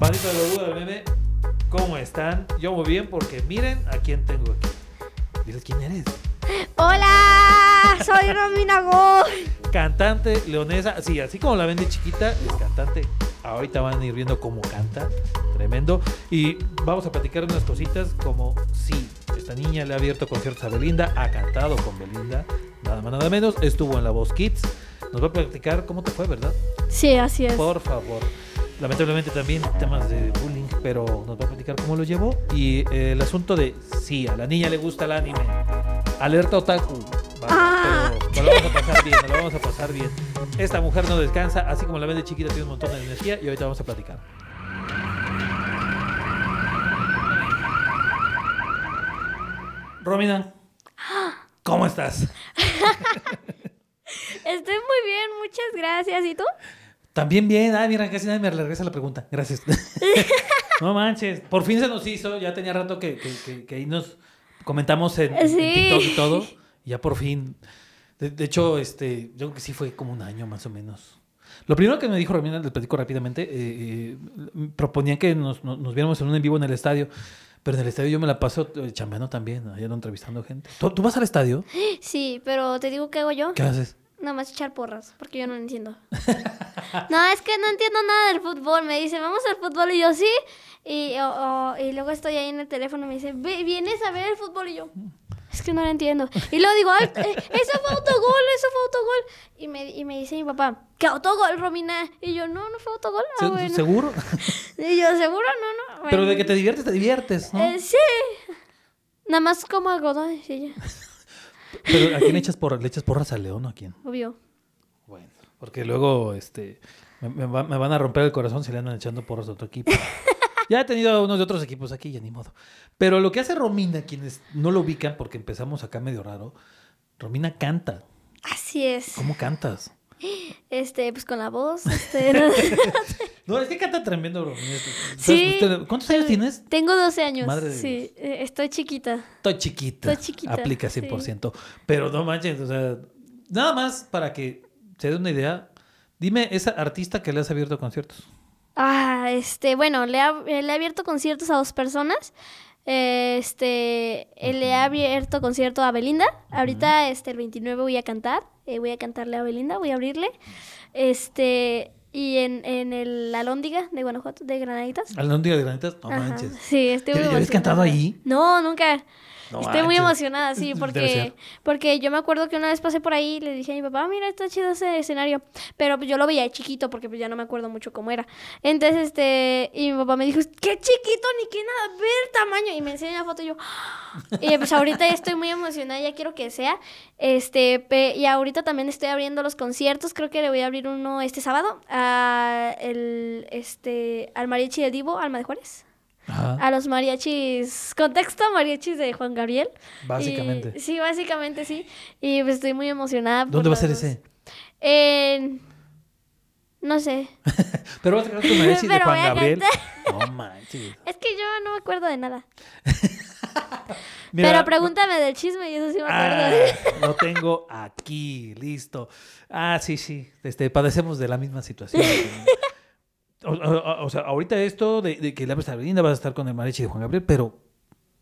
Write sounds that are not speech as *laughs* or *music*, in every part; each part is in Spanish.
Bandita de Duda del Meme, ¿cómo están? Yo muy bien porque miren a quién tengo aquí. Diles quién eres. Hola, soy Romina Go. Cantante leonesa, sí, así como la ven de chiquita, es cantante. Ahorita van a ir viendo cómo canta, tremendo. Y vamos a platicar unas cositas como sí, esta niña le ha abierto conciertos a Belinda, ha cantado con Belinda, nada más nada menos, estuvo en la Voz Kids. Nos va a platicar cómo te fue, ¿verdad? Sí, así es. Por favor. Lamentablemente también temas de bullying, pero nos va a platicar cómo lo llevó. Y eh, el asunto de, sí, a la niña le gusta el anime. Alerta otaku. Vale, Ah. Pero lo vamos a pasar bien, lo vamos a pasar bien. Esta mujer no descansa, así como la ven de chiquita, tiene un montón de energía y ahorita vamos a platicar. Romina, ¿cómo estás? *laughs* Estoy muy bien, muchas gracias. ¿Y tú? También bien, ay, mira, casi nadie me regresa la pregunta. Gracias. *laughs* *laughs* no manches, por fin se nos hizo. Ya tenía rato que, que, que- que ahí nos comentamos en, en Sí. TikTok y todo. *laughs* Y ya por fin. De, de hecho, este, yo creo que sí fue como un año más o menos. Lo primero que me dijo Romina, les platico rápidamente, eh, eh, proponían que nos, nos, nos viéramos en un en vivo en el estadio. Pero en el estadio yo me la paso eh, chambeando también, allá entrevistando gente. ¿Tú, tú vas al estadio? *gasps* Sí, pero te digo qué hago yo. ¿Qué haces? Nada más echar porras, porque yo no entiendo. *laughs* no, es que no entiendo nada del fútbol. Me dice, vamos al fútbol y yo sí. Y, o- o- y luego estoy ahí en el teléfono y me dice, "Ve- ¿vienes a ver el fútbol? Y yo, es que no lo entiendo. Y luego digo, "Ay, eh, eso fue autogol, eso fue autogol. Y me, y me dice mi papá, ¿qué autogol, Romina? Y yo, no, no fue autogol. Ah, ¿Se- bueno. ¿Seguro? *laughs* Y yo, ¿seguro? No, no. Pero de que te diviertes, te diviertes, ¿no? Eh, sí. Nada más como algodones y ya. Pero ¿a quién le *laughs* echas, porras? ¿Le echas porras al león o a quién? Obvio. Bueno, porque luego este, me, me va- me van a romper el corazón si le andan echando porras a otro equipo. *laughs* ya he tenido a unos de otros equipos aquí, ya ni modo. Pero lo que hace Romina, quienes no lo ubican, porque empezamos acá medio raro, Romina canta. Así es. ¿Cómo cantas? *gasps* Este, pues con la voz. Este, *laughs* no- No, es que canta tremendo. Sí. Usted- ¿Cuántos años tienes? Tengo 12 años. Madre de sí, eh, estoy chiquita. Estoy chiquita. Estoy chiquita, Aplica sí. 100%. Pero no manches, o sea, nada más para que se dé una idea. Dime, esa artista que le has abierto conciertos. Ah, este, bueno, le, ha- eh, le he abierto conciertos a dos personas. Este, eh, le he abierto concierto a Belinda. Ahorita, este, el 29 voy a cantar. eh, voy a cantarle a Belinda, voy a abrirle. Este, y en, en el Alóndiga de Guanajuato, de Granaditas. Al no diga de granitas, no Ajá, manches. Sí, estoy ¿Ya- ya habías cantado ahí? No, nunca. No Estoy muy emocionada, sí, *laughs* porque, porque yo me acuerdo que una vez pasé por ahí y le dije a mi papá, "Ah, mira, está chido ese escenario. Pero pues, yo lo veía chiquito porque pues, ya no me acuerdo mucho cómo era. Entonces, este, y mi papá me dijo, qué chiquito, ni qué nada, ve el tamaño. Y me enseñó una foto y yo, *gasps* y pues ahorita ya estoy muy emocionada, ya quiero que sea. Este, y ahorita también estoy abriendo los conciertos, creo que le voy a abrir uno este sábado a el, este, al mariachi de Divo, Alma de Juárez Ajá. a los mariachis, contexto mariachis de Juan Gabriel. Básicamente. Y- sí, básicamente sí. Y pues estoy muy emocionada. ¿Dónde va a ser dos. ese? En... No sé. *laughs* Pero vas a cantar tu mariachi de Juan Gabriel. *laughs* No manches. Es que yo no me acuerdo de nada. *laughs* Mira, Pero pregúntame del chisme y eso sí me acuerdo. Ah, lo tengo aquí, listo. Ah, sí, sí. Este, padecemos de la misma situación. O, o- o sea, ahorita esto de, que le abres a Belinda vas a estar con el mariachi de Juan Gabriel, pero.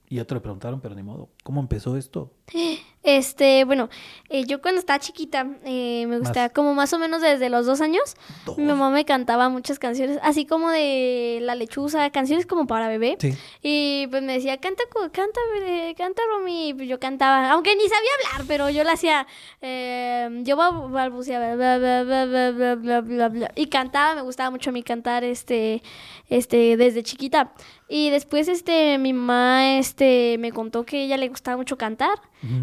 Y ya te lo preguntaron, pero ni modo. ¿Cómo empezó esto? *gasps* Este, bueno, eh, yo cuando estaba chiquita, eh, me gustaba más. como más o menos desde los dos años. Dos. Mi mamá me cantaba muchas canciones, así como de La Lechuza, canciones como para bebé. Sí. Y pues me decía, canta, canta, canta, Romy. Y pues yo cantaba, aunque ni sabía hablar, pero yo la hacía, eh, yo balbuceaba, bla, bla, bla, bla, Y cantaba, me gustaba mucho a mí cantar, este, este, desde chiquita. Y después, este, mi mamá, este, me contó que a ella le gustaba mucho cantar,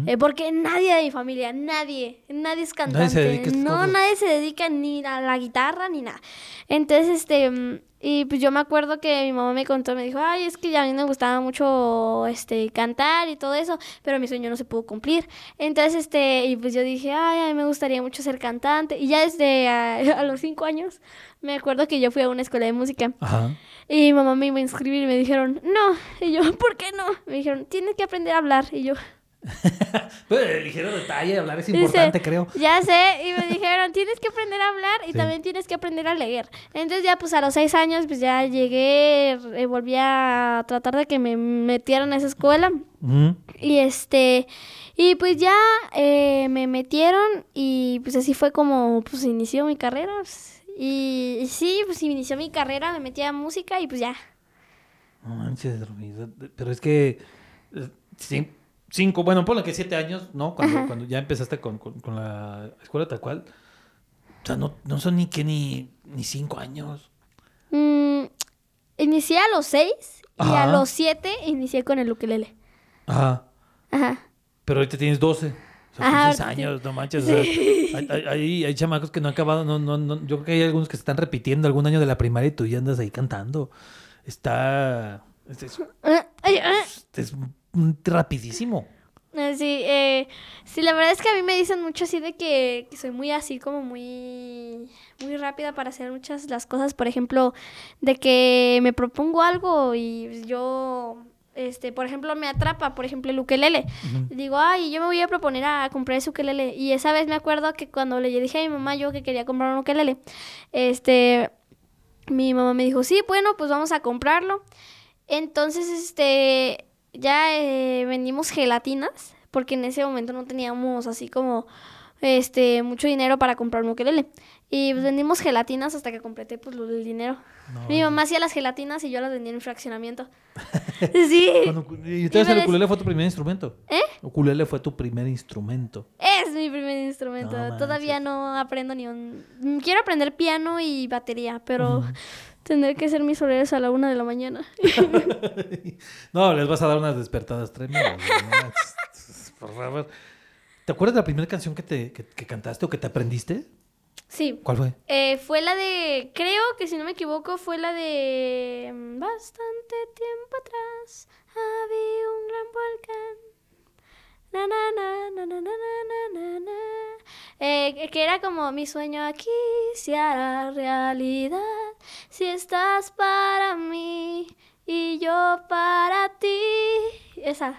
eh, porque nadie de mi familia, nadie, nadie es cantante. Nadie se dedica a estas no, cosas. nadie se dedica ni a la guitarra ni nada. Entonces, este, mm, y pues yo me acuerdo que mi mamá me contó, me dijo, ay, es que a mí me gustaba mucho, este, cantar y todo eso, pero mi sueño no se pudo cumplir. Entonces, este, y pues yo dije, ay, a mí me gustaría mucho ser cantante. Y ya desde ah, *laughs* a, los cinco años, me acuerdo que yo fui a una escuela de música. Ajá. Y mi mamá me iba a inscribir y me dijeron, no. Y yo, *laughs* ¿por qué no? Me dijeron, tienes que aprender a hablar. Y yo, *laughs* Pues, el ligero detalle, hablar es Dice, importante, creo. Ya sé, y me dijeron, tienes que aprender a hablar y Sí. también tienes que aprender a leer. Entonces ya pues a los seis años pues ya llegué, eh, volví a tratar de que me metieran a esa escuela. Y este, y pues ya eh, me metieron y pues así fue como pues inició mi carrera. pues, y, y sí, pues inició mi carrera, me metí a música y pues ya. No manches, pero es que eh, cin- cinco, bueno, ponle que siete años, ¿no? Cuando, cuando ya empezaste con, con- con la escuela tal cual. O sea, no, no son ni que ni, ni cinco años. Mm, inicié a los seis y a los siete inicié con el ukelele. Ajá. Ajá. Pero ahorita tienes 12. O sea, Ajá, sí. años, no manches. o sea, *laughs* hay, hay- hay- hay chamacos que no han acabado. No, no, no, yo creo que hay algunos que se están repitiendo algún año de la primaria y tú ya andas ahí cantando. Está. Es, es- Ah, ah. es un- rapidísimo. Eh, Sí, eh, sí, la verdad es que a mí me dicen mucho así de que, que soy muy así como muy, muy rápida para hacer muchas las cosas. Por ejemplo, de que me propongo algo y yo, este, por ejemplo, me atrapa, por ejemplo, el ukelele. Digo, ay, yo me voy a proponer a comprar ese ukelele. Y esa vez me acuerdo que cuando le dije a mi mamá yo que quería comprar un ukelele, este, mi mamá me dijo, sí, bueno, pues vamos a comprarlo. Entonces, este, ya eh, vendimos gelatinas, porque en ese momento no teníamos así como, este, mucho dinero para comprar un ukelele. Y pues, vendimos gelatinas hasta que completé, pues, lo del dinero. No, Mi mamá hacía las gelatinas y yo las vendía en fraccionamiento. *laughs* sí. Cuando- y entonces el me des- ukulele fue tu primer instrumento. ¿Eh? Ukulele fue tu primer instrumento. Es mi primer instrumento. No Todavía no aprendo ni un... Quiero aprender piano y batería, pero. Tendré que hacer mis horarios a la una de la mañana. *laughs* no, les vas a dar unas despertadas tremendas. *laughs* Por favor. ¿Te acuerdas de la primera canción que, te, que, que cantaste o que te aprendiste? Sí. ¿Cuál fue? Eh, fue la de... Creo que si no me equivoco fue la de... mm, Bastante tiempo atrás había un gran volcán que era como mi sueño aquí se hará realidad si estás para mí y yo para ti. Esa.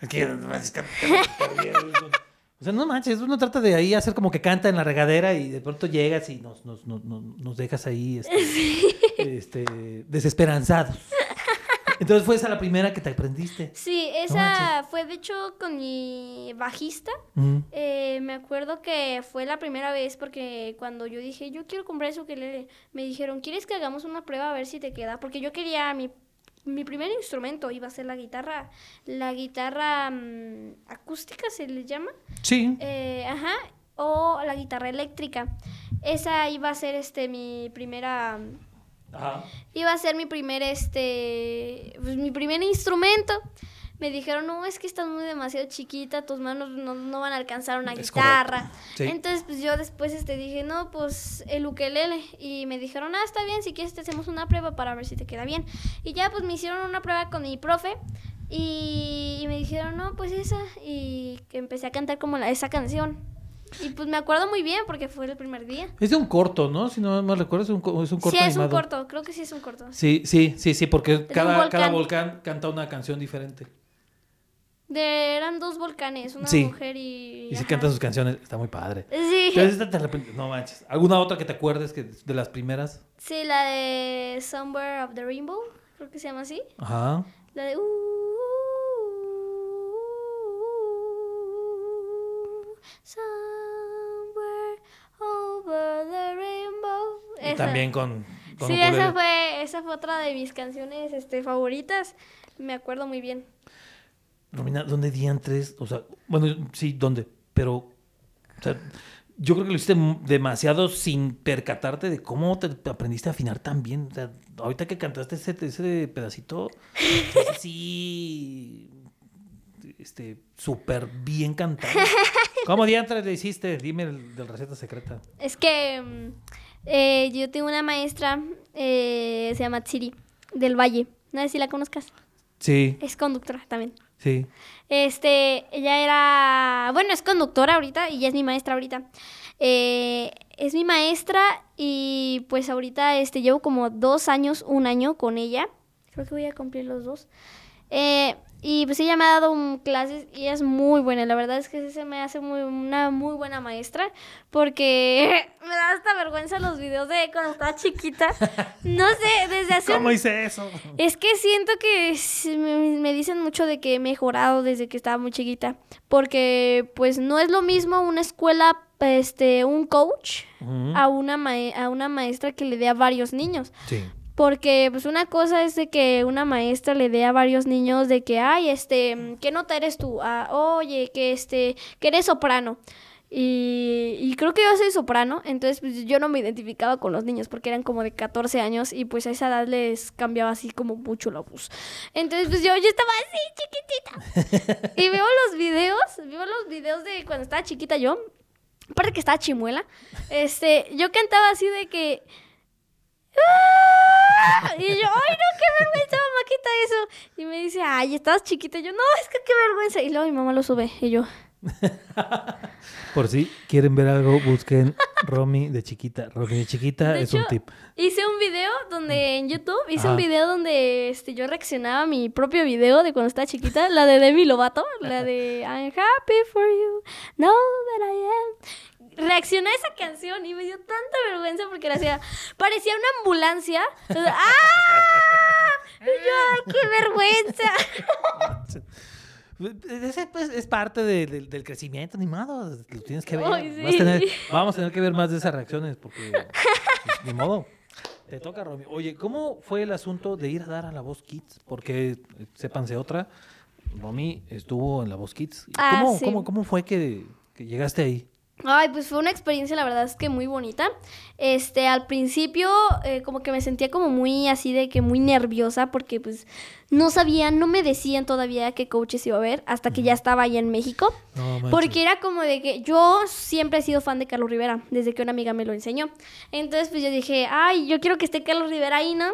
Es o sea, no manches, uno trata de ahí hacer como que canta en la regadera y de pronto llegas y nos, nos, nos, nos dejas ahí este, *laughs* sí. este, desesperanzados. Entonces fue esa la primera que te aprendiste. Sí, esa fue de hecho con mi bajista. Eh, me acuerdo que fue la primera vez porque cuando yo dije, yo quiero comprar eso ukelele, me dijeron, ¿quieres que hagamos una prueba a ver si te queda? Porque yo quería mi, mi primer instrumento, iba a ser la guitarra, la guitarra mm, acústica se le llama, Sí. Eh, ajá, o la guitarra eléctrica. Esa iba a ser este mi primera Ajá. iba a ser mi primer este pues, mi primer instrumento me dijeron no es que estás muy demasiado chiquita tus manos no, no van a alcanzar una Es guitarra. Sí. entonces pues yo después este dije no pues el ukelele y me dijeron ah está bien si quieres te hacemos una prueba para ver si te queda bien y ya pues me hicieron una prueba con mi profe y, y me dijeron no pues esa y que empecé a cantar como la, esa canción y pues me acuerdo muy bien porque fue el primer día Es de un corto, ¿no? Si no me recuerdo, es un, es un corto sí es un corto creo que sí es un corto Sí, sí, sí, sí, porque cada, cada volcán. volcán canta una canción diferente. De, eran dos volcanes, una Sí. mujer y... Y ajá. cantan sus canciones, está muy padre. Sí. Entonces, te repente, no manches. ¿Alguna otra que te acuerdes que de las primeras? Sí, la de Somewhere of the Rainbow, creo que se llama así. Ajá. La de... Somewhere over the rainbow. Y Esa. también con, con Sí, ukulele. esa fue, esa fue otra de mis canciones este, favoritas. Me acuerdo muy bien. Romina, ¿dónde diantres? O sea, bueno, sí, ¿dónde? Pero, o sea, yo creo que lo hiciste demasiado sin percatarte de cómo te aprendiste a afinar tan bien. O sea, ahorita que cantaste ese, ese pedacito, sí, este, súper bien cantado. *laughs* ¿Cómo diantres le hiciste? Dime el, del receta secreta. Es que mm, eh, yo tengo una maestra, eh, se llama Tsiri, del Valle. No sé si la conozcas. Sí, Es conductora también. sí. Este, ella era, bueno, es conductora ahorita y ya es mi maestra ahorita. Eh, es mi maestra y pues ahorita este, llevo como dos años, un año con ella. Creo que voy a cumplir los dos. Eh, y pues ella me ha dado un- clases y es muy buena. La verdad es que se me hace muy, una muy buena maestra porque *laughs* me da hasta vergüenza los videos de cuando estaba chiquita. No sé, desde hace un- ¿Cómo hice eso? es que siento que me, dicen mucho de que he mejorado desde que estaba muy chiquita. Porque pues no es lo mismo una escuela, este, un coach a una, mae- a una maestra que le dé a varios niños. Sí. Porque pues una cosa es de que una maestra le dé a varios niños de que, ay, este, ¿qué nota eres tú? Ah, oye, que este, que eres soprano. Y, y creo que yo soy soprano, entonces pues, yo no me identificaba con los niños porque eran como de 14 años y pues a esa edad les cambiaba así como mucho la voz. Entonces pues yo, yo estaba así chiquitita. y veo los videos, veo los videos de cuando estaba chiquita yo, aparte que estaba chimuela, este, yo cantaba así de que... ¡Ah! Y yo, ay, no, qué vergüenza, mamá, quita eso. Y me dice, ay, estabas chiquita. Y yo, no, es que qué vergüenza. Y luego mi mamá lo sube. Y yo, *laughs* Por si quieren ver algo, busquen Romy de chiquita. Romy de chiquita De es un tip. hice un video donde en YouTube, hice un video donde este, yo reaccionaba a mi propio video de cuando estaba chiquita, la de Demi Lovato, la de I'm happy for you, know that I am. Reaccioné a esa canción y me dio tanta vergüenza porque hacía, parecía una ambulancia. *laughs* ¡Ah! Y yo, ¡ay, qué vergüenza! *laughs* Ese pues, es parte de- de- del crecimiento animado. Lo tienes que ver. Ay, Vas a tener- sí. vamos a tener que ver más de esas reacciones porque, pues, ni modo. Te toca, Romy. Oye, ¿cómo fue el asunto de ir a dar a la Voz Kids? Porque, sépanse otra, Romy estuvo en la Voz Kids. Ah, ¿Cómo, sí. cómo, cómo fue que, que llegaste ahí? Ay, pues fue una experiencia, la verdad es que muy bonita. Este, al principio, eh, como que me sentía como muy así de que muy nerviosa porque pues no sabían, no me decían todavía qué coaches iba a ver hasta que ya estaba allá en México. No. Porque era como de que yo siempre he sido fan de Carlos Rivera, desde que una amiga me lo enseñó. Entonces, pues yo dije, ay, yo quiero que esté Carlos Rivera ahí, ¿no?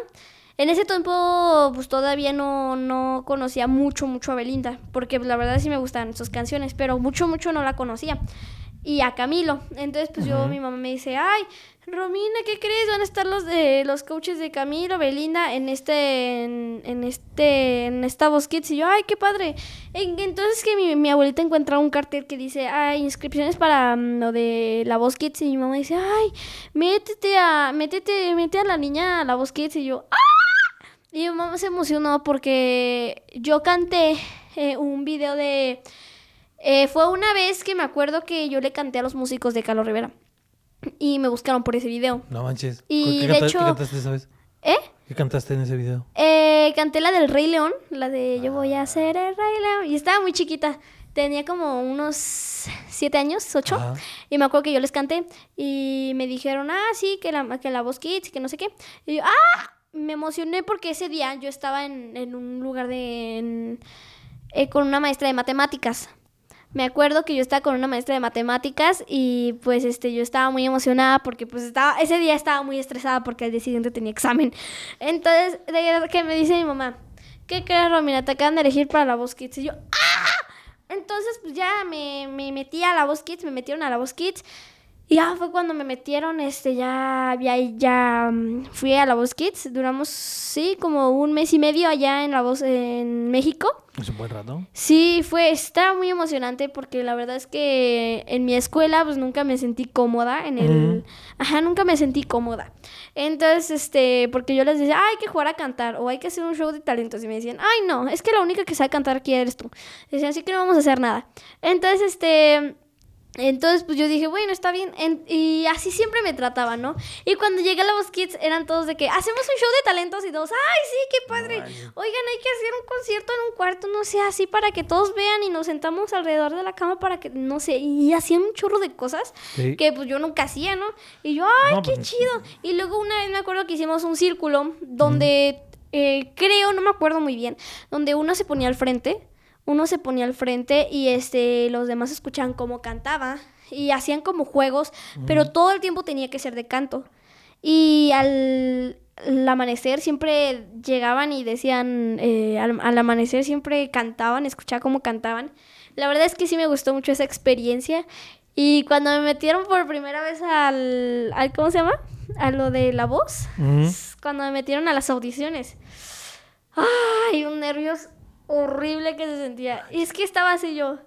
En ese tiempo, pues todavía no, no conocía mucho, mucho a Belinda, porque pues, la verdad sí me gustaban sus canciones, pero mucho, mucho no la conocía. Y a Camilo. Entonces, pues yo, mi mamá me dice, ay, Romina, ¿qué crees? Van a estar los de los coaches de Camilo, Belinda, en este, en, en este, en esta Kids. Y yo, ay, qué padre. En- Entonces que mi, mi abuelita encuentra un cartel que dice, ay, inscripciones para mm, lo de la Voz Kids. Y mi mamá dice, ay, métete a, métete, mete a la niña a la Voz Kids. Y yo, ¡ah! Y mi mamá se emocionó porque yo canté eh, un video de... eh, fue una vez que me acuerdo que yo le canté a los músicos de Carlos Rivera. Y me buscaron por ese video. No manches. Y ¿Qué, de canta- hecho- ¿Qué cantaste esa vez? ¿Eh? ¿Qué cantaste en ese video? Eh, canté la del Rey León, la de Yo voy a ser el Rey León. Y estaba muy chiquita. Tenía como unos siete años, ocho. Ajá. Y me acuerdo que yo les canté. Y me dijeron, ah, sí, que la, que la voz kids, que no sé qué. Y yo, ah, me emocioné porque ese día yo estaba en, en un lugar de. en- eh, con una maestra de matemáticas. Me acuerdo que yo estaba con una maestra de matemáticas y pues este yo estaba muy emocionada porque pues estaba ese día estaba muy estresada porque al día siguiente tenía examen. *laughs* Entonces, de que me dice mi mamá, ¿qué crees, Romina? Te acaban de elegir para la voz kids. Y yo, ¡ah! Entonces, pues ya me, me metí a la voz kids, me metieron a la voz kids. Y ya fue cuando me metieron, este, ya, ya, ya mm, fui a la voz kids. Duramos, sí, como un mes y medio allá en la voz en México. Es un buen rato. Sí, fue, estaba muy emocionante porque la verdad es que en mi escuela pues nunca me sentí cómoda en el... Ajá, nunca me sentí cómoda. Entonces, este, porque yo les decía, "Ah, hay que jugar a cantar o hay que hacer un show de talentos y me decían, ay no, es que la única que sabe cantar aquí eres tú. Decían, así que no vamos a hacer nada. Entonces, este... Entonces, pues yo dije, bueno, está bien. En- y así siempre me trataban, ¿no? Y cuando llegué a la Voz Kids, eran todos de que hacemos un show de talentos y todos, ¡ay, sí, qué padre! Oigan, hay que hacer un concierto en un cuarto, no sé, así para que todos vean y nos sentamos alrededor de la cama para que, no sé, y hacían un chorro de cosas Sí. que pues yo nunca hacía, ¿no? Y yo, ¡ay, No, qué pues, chido! Y luego una vez me acuerdo que hicimos un círculo donde, eh, creo, no me acuerdo muy bien, donde uno se ponía al frente, uno se ponía al frente y este, los demás escuchaban cómo cantaba y hacían como juegos, pero todo el tiempo tenía que ser de canto. Y al, al amanecer siempre llegaban y decían, eh, al, al amanecer siempre cantaban, escuchaba cómo cantaban. La verdad es que sí me gustó mucho esa experiencia. Y cuando me metieron por primera vez al, al ¿cómo se llama? A lo de la voz. Cuando me metieron a las audiciones. Ay, un nervios horrible que se sentía. Y es que estaba así yo.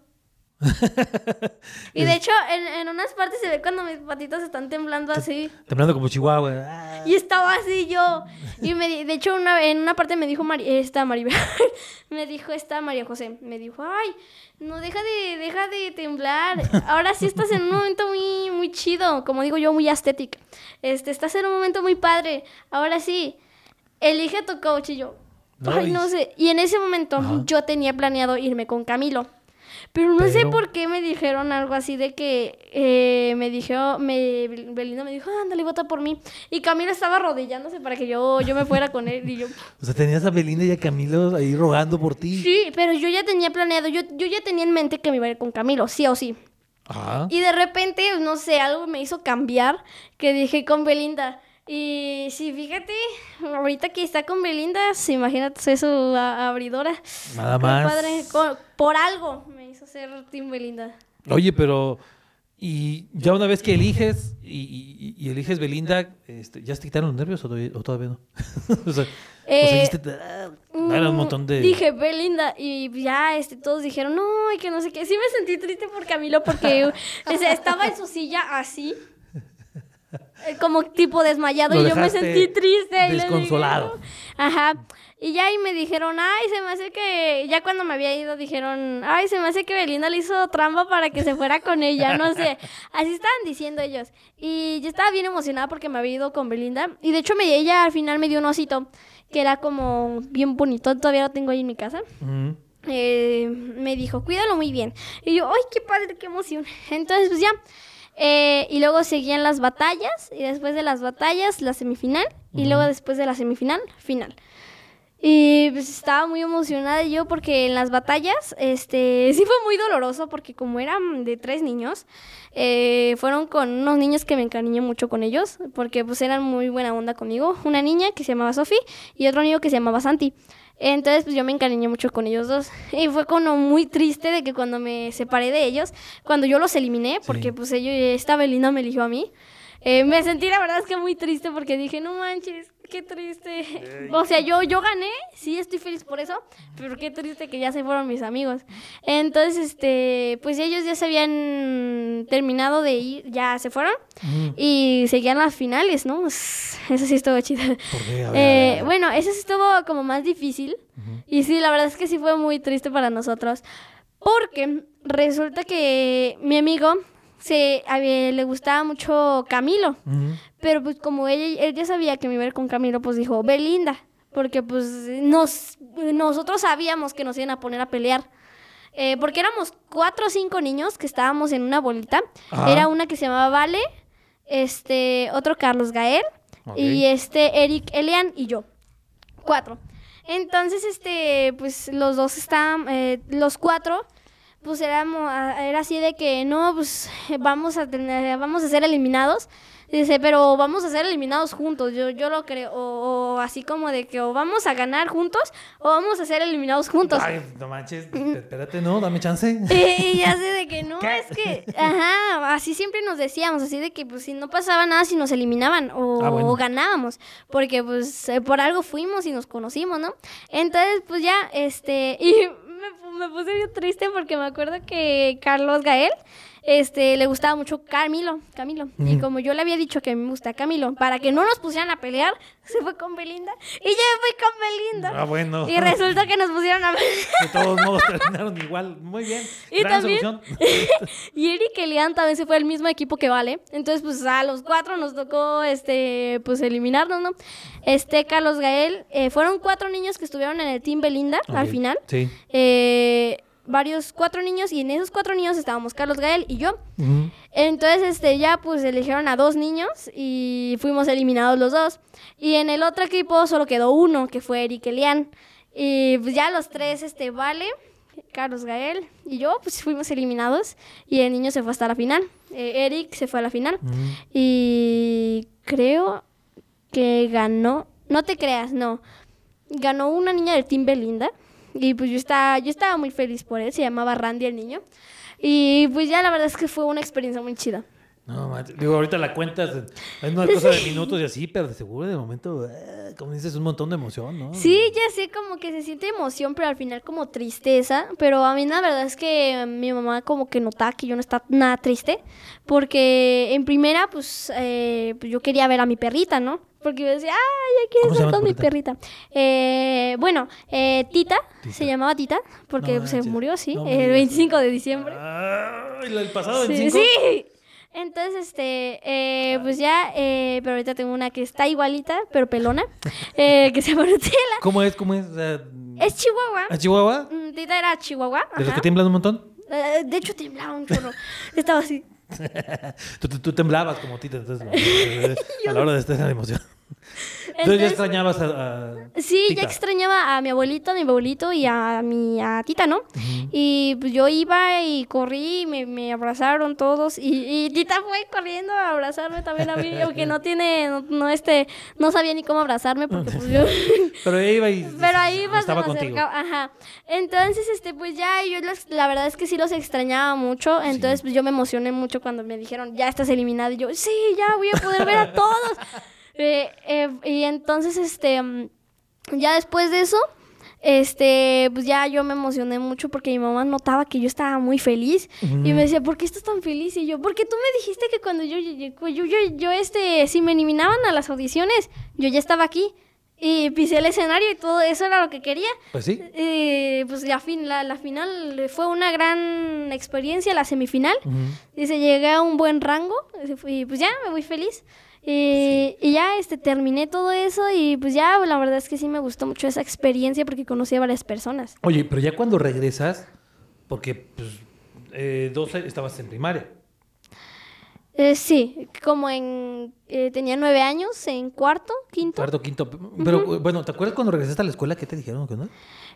*laughs* y de hecho, en, en unas partes se ve cuando mis patitas están temblando así. Temblando como Chihuahua. Ah. Y estaba así yo. Y me, di- de hecho, una, en una parte me dijo Mari- esta Maribel, *laughs* me dijo esta María José, me dijo, ay, no, deja de, deja de temblar. Ahora sí estás en un momento muy, muy chido, como digo yo, muy estético. Este, estás en un momento muy padre. Ahora sí, elige tu coach y yo. Ay, Ay. no sé. Y en ese momento Ajá. yo tenía planeado irme con Camilo. Pero no sé por qué me dijeron algo así de que eh, me dijo, me, Belinda me dijo, ándale, vota por mí. Y Camilo estaba arrodillándose para que yo, yo me fuera con él. Y yo, *laughs* O sea, tenías a Belinda y a Camilo ahí rogando por ti. sí, pero yo ya tenía planeado, yo, yo ya tenía en mente que me iba a ir con Camilo, sí o sí. Ajá. Y de repente, no sé, algo me hizo cambiar, que dije con Belinda. Y sí, fíjate, ahorita que está con Belinda, imagínate, es su abridora. Nada más. padre, por algo me hizo ser Team Belinda. Oye, pero. Y ya una vez que eliges y, y- y eliges Belinda, este, ¿ya te quitaron los nervios o todavía, o todavía no? *laughs* o sea, Eh, ah, era un montón de. Dije Belinda y ya este, todos dijeron, no, y que no sé qué. Sí me sentí triste por Camilo porque *laughs* o sea, estaba en su silla así, como tipo desmayado Lo y yo me sentí triste. y desconsolado. Ajá. Y ya ahí me dijeron, ay, se me hace que, ya cuando me había ido dijeron, ay, se me hace que Belinda le hizo trampa para que se fuera con ella, no sé. Así estaban diciendo ellos. Y yo estaba bien emocionada porque me había ido con Belinda. Y de hecho me, ella al final me dio un osito que era como bien bonito, todavía lo tengo ahí en mi casa. Ujú. Eh, me dijo, cuídalo muy bien. Y yo, ay, qué padre, qué emoción. Entonces, pues ya. Eh, y luego seguían las batallas. Y después de las batallas, la semifinal. Y luego después de la semifinal, final. Y pues estaba muy emocionada yo porque en las batallas, este, *laughs* sí fue muy doloroso porque como eran de tres niños, eh, fueron con unos niños que me encariñé mucho con ellos porque pues eran muy buena onda conmigo. Una niña que se llamaba Sophie y otro niño que se llamaba Santi. Entonces pues yo me encariñé mucho con ellos dos *laughs* y fue como muy triste de que cuando me separé de ellos, cuando yo los eliminé, porque pues ellos, esta Belinda me eligió a mí, eh, me sentí la verdad es que muy triste porque dije, no manches, qué triste. O sea, yo, yo gané, sí estoy feliz por eso, pero qué triste que ya se fueron mis amigos. Entonces, este, pues ellos ya se habían terminado de ir, ya se fueron Ujú. y seguían las finales, ¿no? Eso sí estuvo chido. ¿Por qué? A ver, Eh, a ver. bueno, eso sí estuvo como más difícil. Y sí, la verdad es que sí fue muy triste para nosotros. Porque resulta que mi amigo se, a le gustaba mucho Camilo. Pero pues como ella, él ya sabía que me iba a ir con Camilo, pues dijo, Belinda. Porque pues nos, nosotros sabíamos que nos iban a poner a pelear. Eh, porque éramos cuatro o cinco niños que estábamos en una bolita. Ajá. Era una que se llamaba Vale, este, otro Carlos Gael y este Eric Elian y yo. Cuatro. Entonces, este, pues los dos estaban, eh, los cuatro, pues éramos, era así de que no, pues vamos a tener, vamos a ser eliminados. Dice, pero vamos a ser eliminados juntos, yo, yo lo creo, o, o así como de que o vamos a ganar juntos o vamos a ser eliminados juntos. Ay, no manches, espérate, no, dame chance. *laughs* Y ya sé de que no, ¿Qué? es que, ajá, así siempre nos decíamos, así de que pues si no pasaba nada si nos eliminaban o, Ah, bueno. o ganábamos, porque pues eh, por algo fuimos y nos conocimos, ¿no? Entonces pues ya, este, y me, pu- me puse bien triste porque me acuerdo que Carlos Gael, este, le gustaba mucho Camilo, Camilo, y como yo le había dicho que me gusta Camilo, para que no nos pusieran a pelear, *laughs* se fue con Belinda, y yo me fui con Belinda. Ah, bueno. Y resulta que nos pusieron a pelear. *laughs* De todos modos terminaron igual. Muy bien. Y Gran también- solución. *laughs* Y Eric Elian también se fue al mismo equipo que Vale. Entonces, pues a los cuatro nos tocó, este, pues eliminarnos, ¿no? Este, Carlos Gael, eh, fueron cuatro niños que estuvieron en el Team Belinda al final. Sí. Eh, varios, cuatro niños, y en esos cuatro niños estábamos Carlos Gael y yo. Entonces, este, ya pues eligieron a dos niños y fuimos eliminados los dos. Y en el otro equipo solo quedó uno, que fue Eric Elian. Y pues ya los tres, este, Vale, Carlos Gael y yo, pues fuimos eliminados. Y el niño se fue hasta la final. Eh, Eric se fue a la final. Y creo que ganó, no te creas, no. Ganó una niña del Team Belinda. Y pues yo estaba, yo estaba muy feliz por él. Se llamaba Randy el niño. Y pues ya la verdad es que fue una experiencia muy chida. No, manches. digo, ahorita la cuentas, es una cosa de minutos y así, pero de seguro de momento, eh, como dices, un montón de emoción, ¿no? Sí, ya sé, como que se siente emoción, pero al final como tristeza. Pero a mí la verdad es que mi mamá como que notaba que yo no estaba nada triste. Porque en primera, pues, eh, pues yo quería ver a mi perrita, ¿no? Porque yo decía, ah, ya quiero ¿Cómo se estar con mi perrita. Eh, bueno, eh, Tita, Tita. se llamaba Tita, porque No se manches. murió, sí, No el digas 25 de diciembre. Ah, ¿y la del pasado, Sí, 25? sí. Entonces, este, eh, pues ya, eh, pero ahorita tengo una que está igualita, pero pelona, *laughs* eh, que se llama Nutella. ¿Cómo es? ¿Cómo es? Es Chihuahua. ¿A Chihuahua? Mm, Tita era Chihuahua. ¿De los que tiemblan un montón? Eh, de hecho, temblaba un chorro. Estaba así. *laughs* tú, tú- tú temblabas como tita, entonces, *laughs* a la hora de estar en la emoción. *laughs* Entonces ya extrañabas a, a sí, Tita. ya extrañaba a mi abuelito, a mi abuelito y a mi a Tita, ¿no? Y pues yo iba y corrí, y me, me abrazaron todos y, y Tita fue corriendo a abrazarme también a mí, *laughs* aunque no tiene, no, no, este, no sabía ni cómo abrazarme porque pues yo... *laughs* Pero ella iba y Pero ahí iba, se estaba me contigo. acercaba, ajá. Entonces, este, pues ya yo los- la verdad es que sí los extrañaba mucho. Entonces, pues yo me emocioné mucho cuando me dijeron, ya estás eliminado. Y yo, sí, ya voy a poder ver a todos. Eh, eh, y entonces, este, ya después de eso, este, pues ya yo me emocioné mucho porque mi mamá notaba que yo estaba muy feliz y me decía, ¿por qué estás tan feliz? Y yo, porque tú me dijiste que cuando yo, yo, yo, yo, yo, este, si me eliminaban a las audiciones, yo ya estaba aquí y pisé el escenario y todo eso era lo que quería. Pues sí. Y pues la, fin, la, la final fue una gran experiencia, la semifinal. Ujú. Dice, llegué a un buen rango y pues ya me voy feliz. Y, y ya este, terminé todo eso y pues ya la verdad es que sí me gustó mucho esa experiencia porque conocí a varias personas. Oye, pero ya cuando regresas, porque pues, eh, dos estabas en primaria. Eh, sí, como en... eh, tenía nueve años, en cuarto, quinto. Cuarto, quinto. Pero bueno, ¿te acuerdas cuando regresaste a la escuela? ¿Qué te dijeron? ¿Qué no?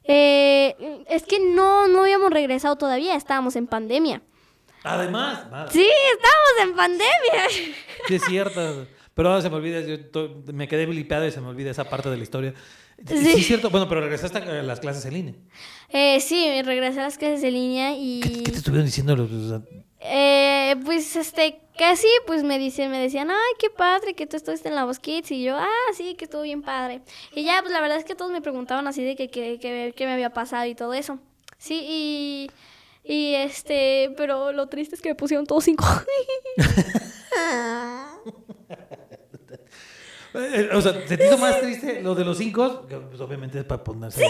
Eh, es que no, no habíamos regresado todavía, estábamos en pandemia. Además. Sí, estábamos en pandemia. Sí, es cierto. Pero ahora se me olvida, yo to- me quedé blipeado y se me olvida esa parte de la historia. Sí, Sí. es cierto. Bueno, pero regresaste a las clases en línea. Eh, sí, regresé a las clases de línea y... ¿Qué, qué te estuvieron diciendo? los- los- Eh, pues este, casi, pues me dicen, me decían, ay, qué padre que tú estuviste en la Voz Kids. Y yo, ah, sí, que estuvo bien padre. Y ya, pues la verdad es que todos me preguntaban así de que, que, que, que me había pasado y todo eso. Sí, y, y este, pero lo triste es que me pusieron todos cinco. *laughs* *laughs* Eh, O sea, ¿te hizo más triste lo de los cinco? Que, pues, obviamente es para ponerse de,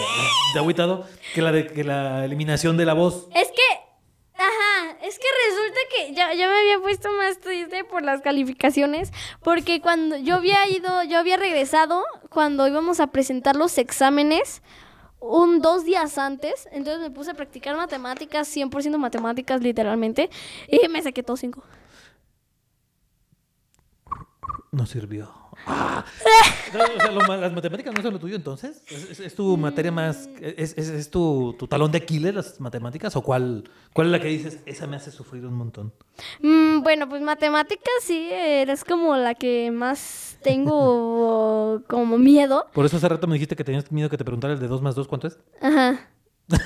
de agüitado, que la, de, que la eliminación de la voz. es que, ajá, es que resulta que ya, ya me había puesto más triste por las calificaciones, porque cuando yo había ido, yo había regresado cuando íbamos a presentar los exámenes un dos días antes, entonces me puse a practicar matemáticas, 100% matemáticas literalmente, y me saqué todos cinco. No sirvió. Ah. *laughs* No, o sea, lo ma- las matemáticas no son lo tuyo entonces. ¿Es, es- es tu materia más. ¿Es, tu, tu talón de Aquiles las matemáticas? ¿O cuál, cuál es la que dices? Esa me hace sufrir un montón. Mm, bueno, pues matemáticas sí, eh, es como la que más tengo *laughs* como miedo. Por eso hace rato me dijiste que tenías miedo que te preguntara el de 2 más 2, ¿cuánto es? Ajá. *laughs*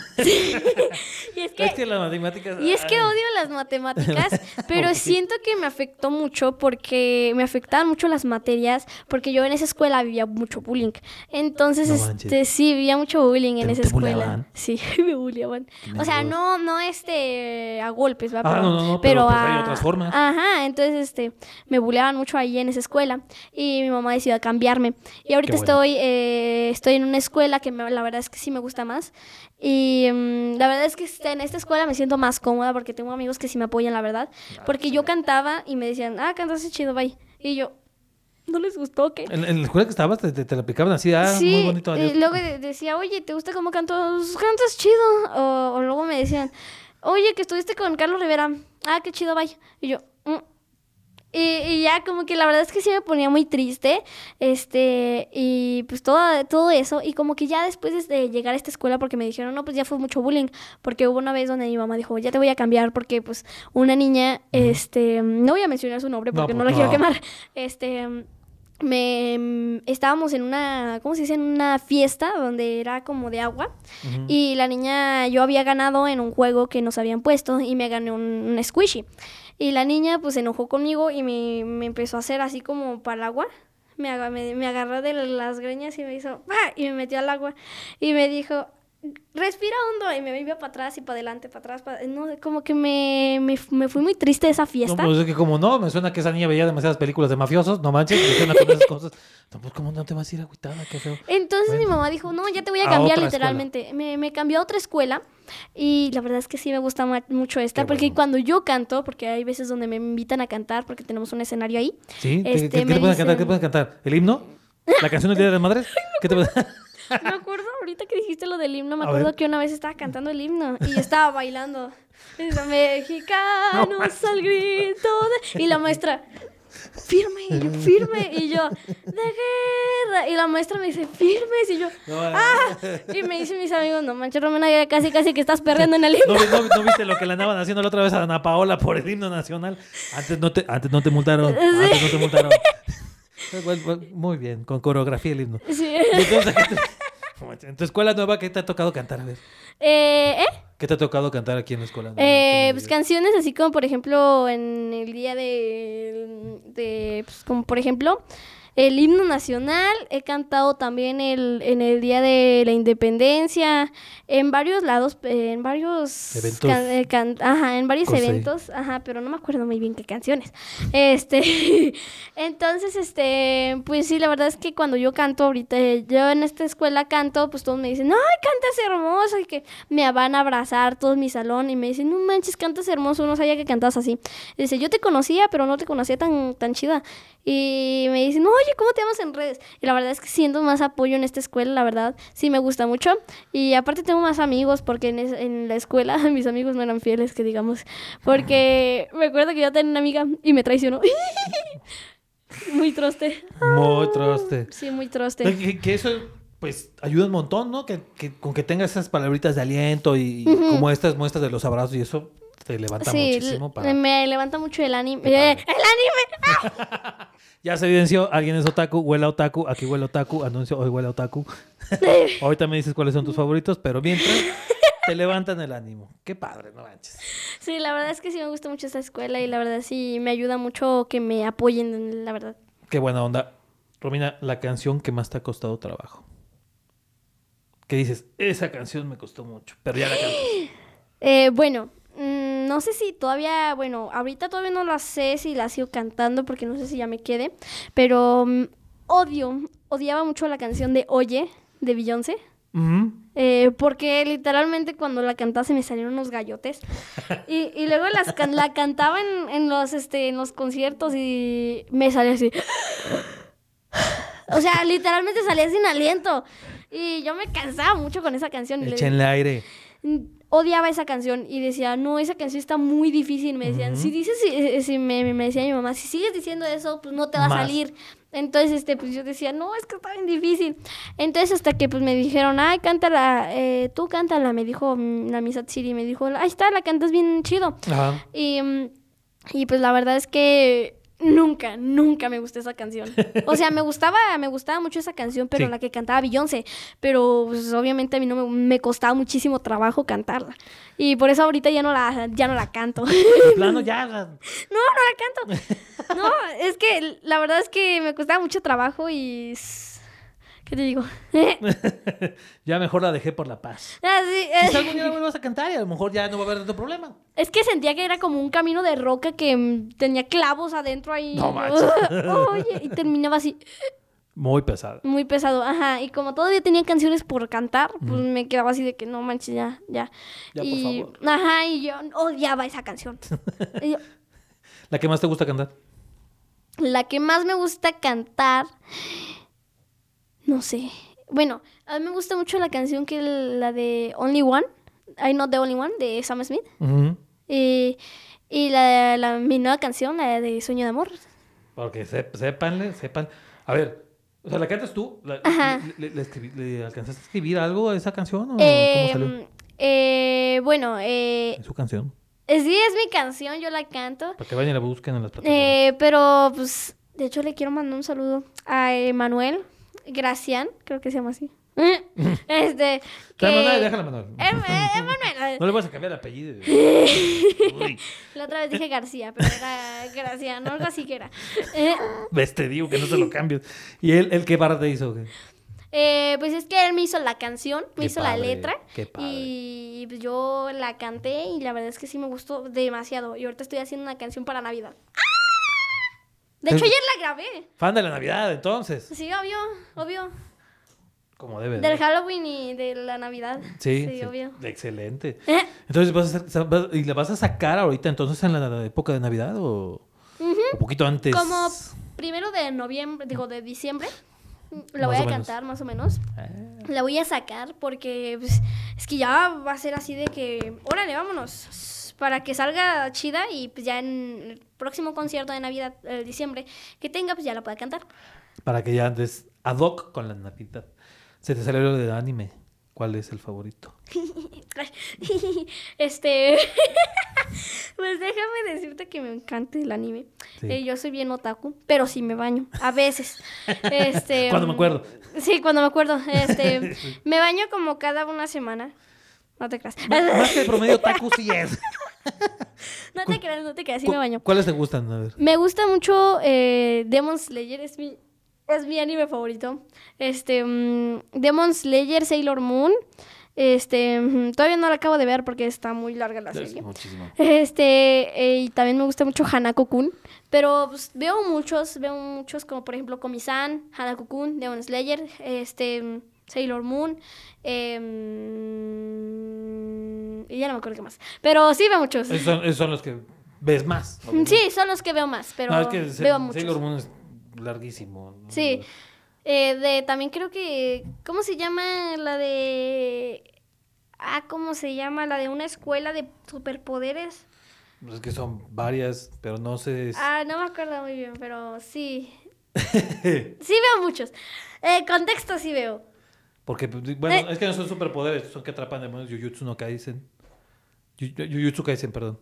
y es que Es que las matemáticas. Y es que ay. odio las matemáticas, *laughs* pero siento que me afectó mucho porque me afectaban mucho las materias, porque yo en esa escuela vivía mucho bullying. Entonces, No este, sí, vivía mucho bullying en ¿Te- esa escuela. Sí, *laughs* me bulleaban. O sea, no, no este a golpes, ¿va? Ah, no, no, no, pero, pues, hay otras formas. Ajá, entonces este me bulleaban mucho ahí en esa escuela y mi mamá decidió cambiarme. Y ahorita bueno. estoy eh, estoy en una escuela que me- la verdad es que sí me gusta más. Y mm, la verdad es que este, en esta escuela me siento más cómoda porque tengo amigos que sí me apoyan, la verdad. Porque yo cantaba y me decían, ah, cantaste chido, bye. Y yo, ¿no les gustó qué? ¿En, en la escuela que estabas te, te, te la aplicaban así, ah, sí, muy bonito. adiós. y luego de- decía, oye, ¿te gusta cómo canto? Pues, Cantas chido. O, o luego me decían, oye, que estuviste con Carlos Rivera. Ah, qué chido, bye. Y yo. Y, y ya como que la verdad es que sí me ponía muy triste, este, y pues todo, todo eso, y como que ya después de llegar a esta escuela, porque me dijeron, no, pues ya fue mucho bullying, porque hubo una vez donde mi mamá dijo, ya te voy a cambiar, porque pues una niña, este, no voy a mencionar su nombre No, porque no, pues, la quiero quemar, este, me estábamos en una, ¿cómo se dice? En una fiesta donde era como de agua. Y la niña, yo había ganado en un juego que nos habían puesto y me gané un, un squishy. Y la niña pues se enojó conmigo y me, me empezó a hacer así como para el agua. Me, me, me agarró de las greñas y me hizo y me metió al agua. Y me dijo, respira hondo. Y me iba para atrás y para adelante, para atrás. para- No, como que me, me, me fui muy triste de esa No, fiesta. pues es que como no, me suena que esa niña veía demasiadas películas de mafiosos, no manches, me suena con esas cosas. No, pues cómo no te vas a ir agüitada, qué feo. Entonces Bueno. mi mamá dijo, no, ya te voy a cambiar literalmente. Me, me cambió a otra escuela y la verdad es que sí me gusta mucho esta, Qué porque bueno. cuando yo canto, porque hay veces donde me invitan a cantar, porque tenemos un escenario ahí. ¿Sí? ¿Qué- Este, ¿Qué, qué me te pueden cantar? ¿Qué pueden cantar? ¿El himno? ¿La canción del Día de las Madres? *laughs* ¿Qué te pueden- Me acuerdo ahorita que dijiste lo del himno, me acuerdo que una vez estaba cantando el himno y estaba bailando. Mexicanos al grito de... Y la maestra, firme, y yo, firme, y yo, de guerra. Y la maestra me dice, firmes, y yo, No, ¡ah! Y me dicen mis amigos, no manches, Romena, ya casi, casi que estás perdiendo en el himno. ¿No, no- no viste lo que le andaban haciendo la otra vez a Ana Paola por el himno nacional? Antes no te, antes no te multaron. Antes no te multaron. Bueno, bueno, Muy bien, con coreografía el himno. Sí. Entonces, ¿qué te- en tu escuela nueva, ¿qué te ha tocado cantar? A ver, Eh, ¿eh? ¿qué te ha tocado cantar aquí en la escuela nueva? Eh, ¿Qué me pues canciones así como por ejemplo en el día de, de pues, como por ejemplo el himno nacional he cantado también el en el día de la independencia en varios lados en varios Eventos. can- eh, can- ajá en varios eventos ajá pero no me acuerdo muy bien qué canciones. Este *laughs* entonces este pues sí la verdad es que cuando yo canto ahorita eh, yo en esta escuela canto pues todos me dicen ay cantas hermoso y que me van a abrazar todo mi salón y me dicen no manches cantas hermoso no sabía que cantabas así. Dice yo te conocía pero no te conocía tan tan chida y me dicen oye cómo te llamas en redes y la verdad es que siento más apoyo en esta escuela la verdad sí me gusta mucho. Y aparte tengo más amigos porque en, es- en la escuela *laughs* mis amigos no eran fieles que digamos porque me acuerdo que yo tenía una amiga y me traicionó. *laughs* Muy troste. Muy troste. sí muy troste. Que, que eso, pues, ayuda un montón, ¿no? Que, que con que tengas esas palabritas de aliento y como estas muestras de los abrazos y eso te levanta Sí, muchísimo para... me levanta mucho el anime. ¡Eh, ¡El anime! *laughs* Ya se evidenció, alguien es otaku, huele a otaku, aquí huele a otaku, anuncio, hoy huele a otaku. *laughs* Ahorita me dices cuáles son tus favoritos, pero mientras te levantan el ánimo. Qué padre, no manches. Sí, la verdad es que sí me gusta mucho esta escuela y la verdad sí me ayuda mucho que me apoyen, la verdad. Qué buena onda. Romina, la canción que más te ha costado trabajo. ¿Qué dices? Esa canción me costó mucho, pero ya la cantas. Eh, bueno, no sé si todavía, bueno, ahorita todavía no la sé si la sigo cantando porque no sé si ya me quede, pero mm, odio, odiaba mucho la canción de Oye de Beyoncé. Eh, porque literalmente cuando la cantaba se me salieron unos gallotes. *laughs* Y, y luego las can- la cantaba en, en los, este, en los conciertos y me salía así. O sea, literalmente salía sin aliento. Y yo me cansaba mucho con esa canción. Échenle aire. Odiaba esa canción y decía, no, esa canción está muy difícil. Me decían, si dices, si, eh, si me, me decía mi mamá, si sigues diciendo eso, pues no te va Más. a salir. Entonces, este, pues yo decía, no, es que está bien difícil. Entonces, hasta que pues me dijeron, ay, cántala, eh, tú cántala, me dijo la Miss Siri, me dijo, ahí está, la cantas bien chido. Ajá. Y, mm, y pues la verdad es que nunca, nunca me gustó esa canción. O sea, me *laughs* gustaba, me gustaba mucho esa canción, pero Sí. la que cantaba Beyoncé. Pero pues, obviamente a mí no me, me costaba muchísimo trabajo cantarla. Y por eso ahorita ya no la, ya no la canto. De plano ya. la- *laughs* No, no la canto. No, es que la verdad es que me costaba mucho trabajo y... ¿Qué te digo? *laughs* ya mejor la dejé por la paz. Así, Quizá algún día la vuelvas a cantar y a lo mejor ya no va a haber tanto problema. Es que sentía que era como un camino de roca que mm, tenía clavos adentro ahí. No manches. *laughs* Oye, y terminaba así, Muy pesada. muy pesado. Ajá, y como todavía tenía canciones por cantar, pues me quedaba así de que no manches, ya, ya. Ya, por y, favor. Ajá, y yo odiaba esa canción. *laughs* Yo- ¿La que más te gusta cantar? la que más me gusta cantar, no sé. Bueno, a mí me gusta mucho la canción que la de Only One, I Not the Only One, de Sam Smith. Y, y la, la- mi nueva canción, la de Sueño de Amor. Porque sep- sépanle, sepan. A ver, o sea, ¿la cantas tú? ¿La- Ajá. le, le- le escribí- le alcanzaste a escribir algo a esa canción o Eh, cómo salió? eh, bueno, eh, Es su canción. sí es mi canción, yo la canto. Para que vayan y la busquen en las plataformas. Eh, pero pues De hecho, le quiero mandar un saludo a Emanuel Gracián, creo que se llama así. *laughs* este. Ya, que- Manuel, déjala, Manuel. Em- eh, Emanuel. No le vas a cambiar el apellido. *laughs* Uy, La otra vez dije García, pero era Gracián, algo así que era. Eh, ves, te digo que no se lo cambies. ¿Y él, él qué barra te hizo? eh, pues es que él me hizo la canción, me Qué hizo la letra. qué padre. Y pues, yo la canté y la verdad es que sí me gustó demasiado. Y ahorita estoy haciendo una canción para Navidad. De hecho, ayer la grabé. Fan de la Navidad, entonces. Sí, obvio, obvio. Como debe. Del de. Halloween y de la Navidad. Sí, sí, sí, obvio. Excelente. *laughs* Entonces, ¿vas a hacer- ¿y la vas a sacar ahorita entonces en la época de Navidad o un poquito antes? Como primero de noviembre, digo, de diciembre. La voy Más a menos. cantar más o menos. Ah, La voy a sacar porque pues, es que ya va a ser así de que, órale, vámonos. Para que salga chida y pues ya en el próximo concierto de Navidad, el diciembre, que tenga, pues ya la pueda cantar. para que ya andes ad hoc con la Navidad. Se te salió lo de anime. ¿Cuál es el favorito? *laughs* este. *laughs* pues déjame decirte que me encanta el anime. Sí. Eh, yo soy bien otaku, pero sí me baño. A veces. este, *laughs* Cuando me mm, acuerdo. Sí, cuando me acuerdo. Este, me baño como cada una semana. No te creas. M- Más que el promedio taku sí es. *laughs* No te creas, no te creas, sí ¿Cu- me baño. ¿Cuáles te gustan? A ver. Me gusta mucho eh, Demon Slayer, es mi, es mi anime favorito. Este, mm, Demon Slayer, Sailor Moon. Este, mm, todavía no la acabo de ver porque está muy larga la serie. muchísimo. Este, eh, y también me gusta mucho Hanako-kun. Pero pues, veo muchos, veo muchos como por ejemplo Komi-san, Hanako-kun, Demon Slayer, este, mm, Sailor Moon. em, y ya no me acuerdo qué más. Pero sí veo muchos. Esos son, esos son los que ves más. Sí, son los que veo más, pero No, es que se- veo muchos. Sailor Moon es larguísimo. ¿no? Sí. Eh, de, también creo que. ¿Cómo se llama la de. Ah, ¿cómo se llama? La de una escuela de superpoderes. Es que son varias, pero no sé. Ah, no me acuerdo muy bien, pero sí. *laughs* Sí veo muchos. Eh, contexto sí veo. Porque, pues, bueno, Eh. es que no son superpoderes, son que atrapan demonios. Jujutsu no Kaisen. Jujutsu Kaisen, perdón.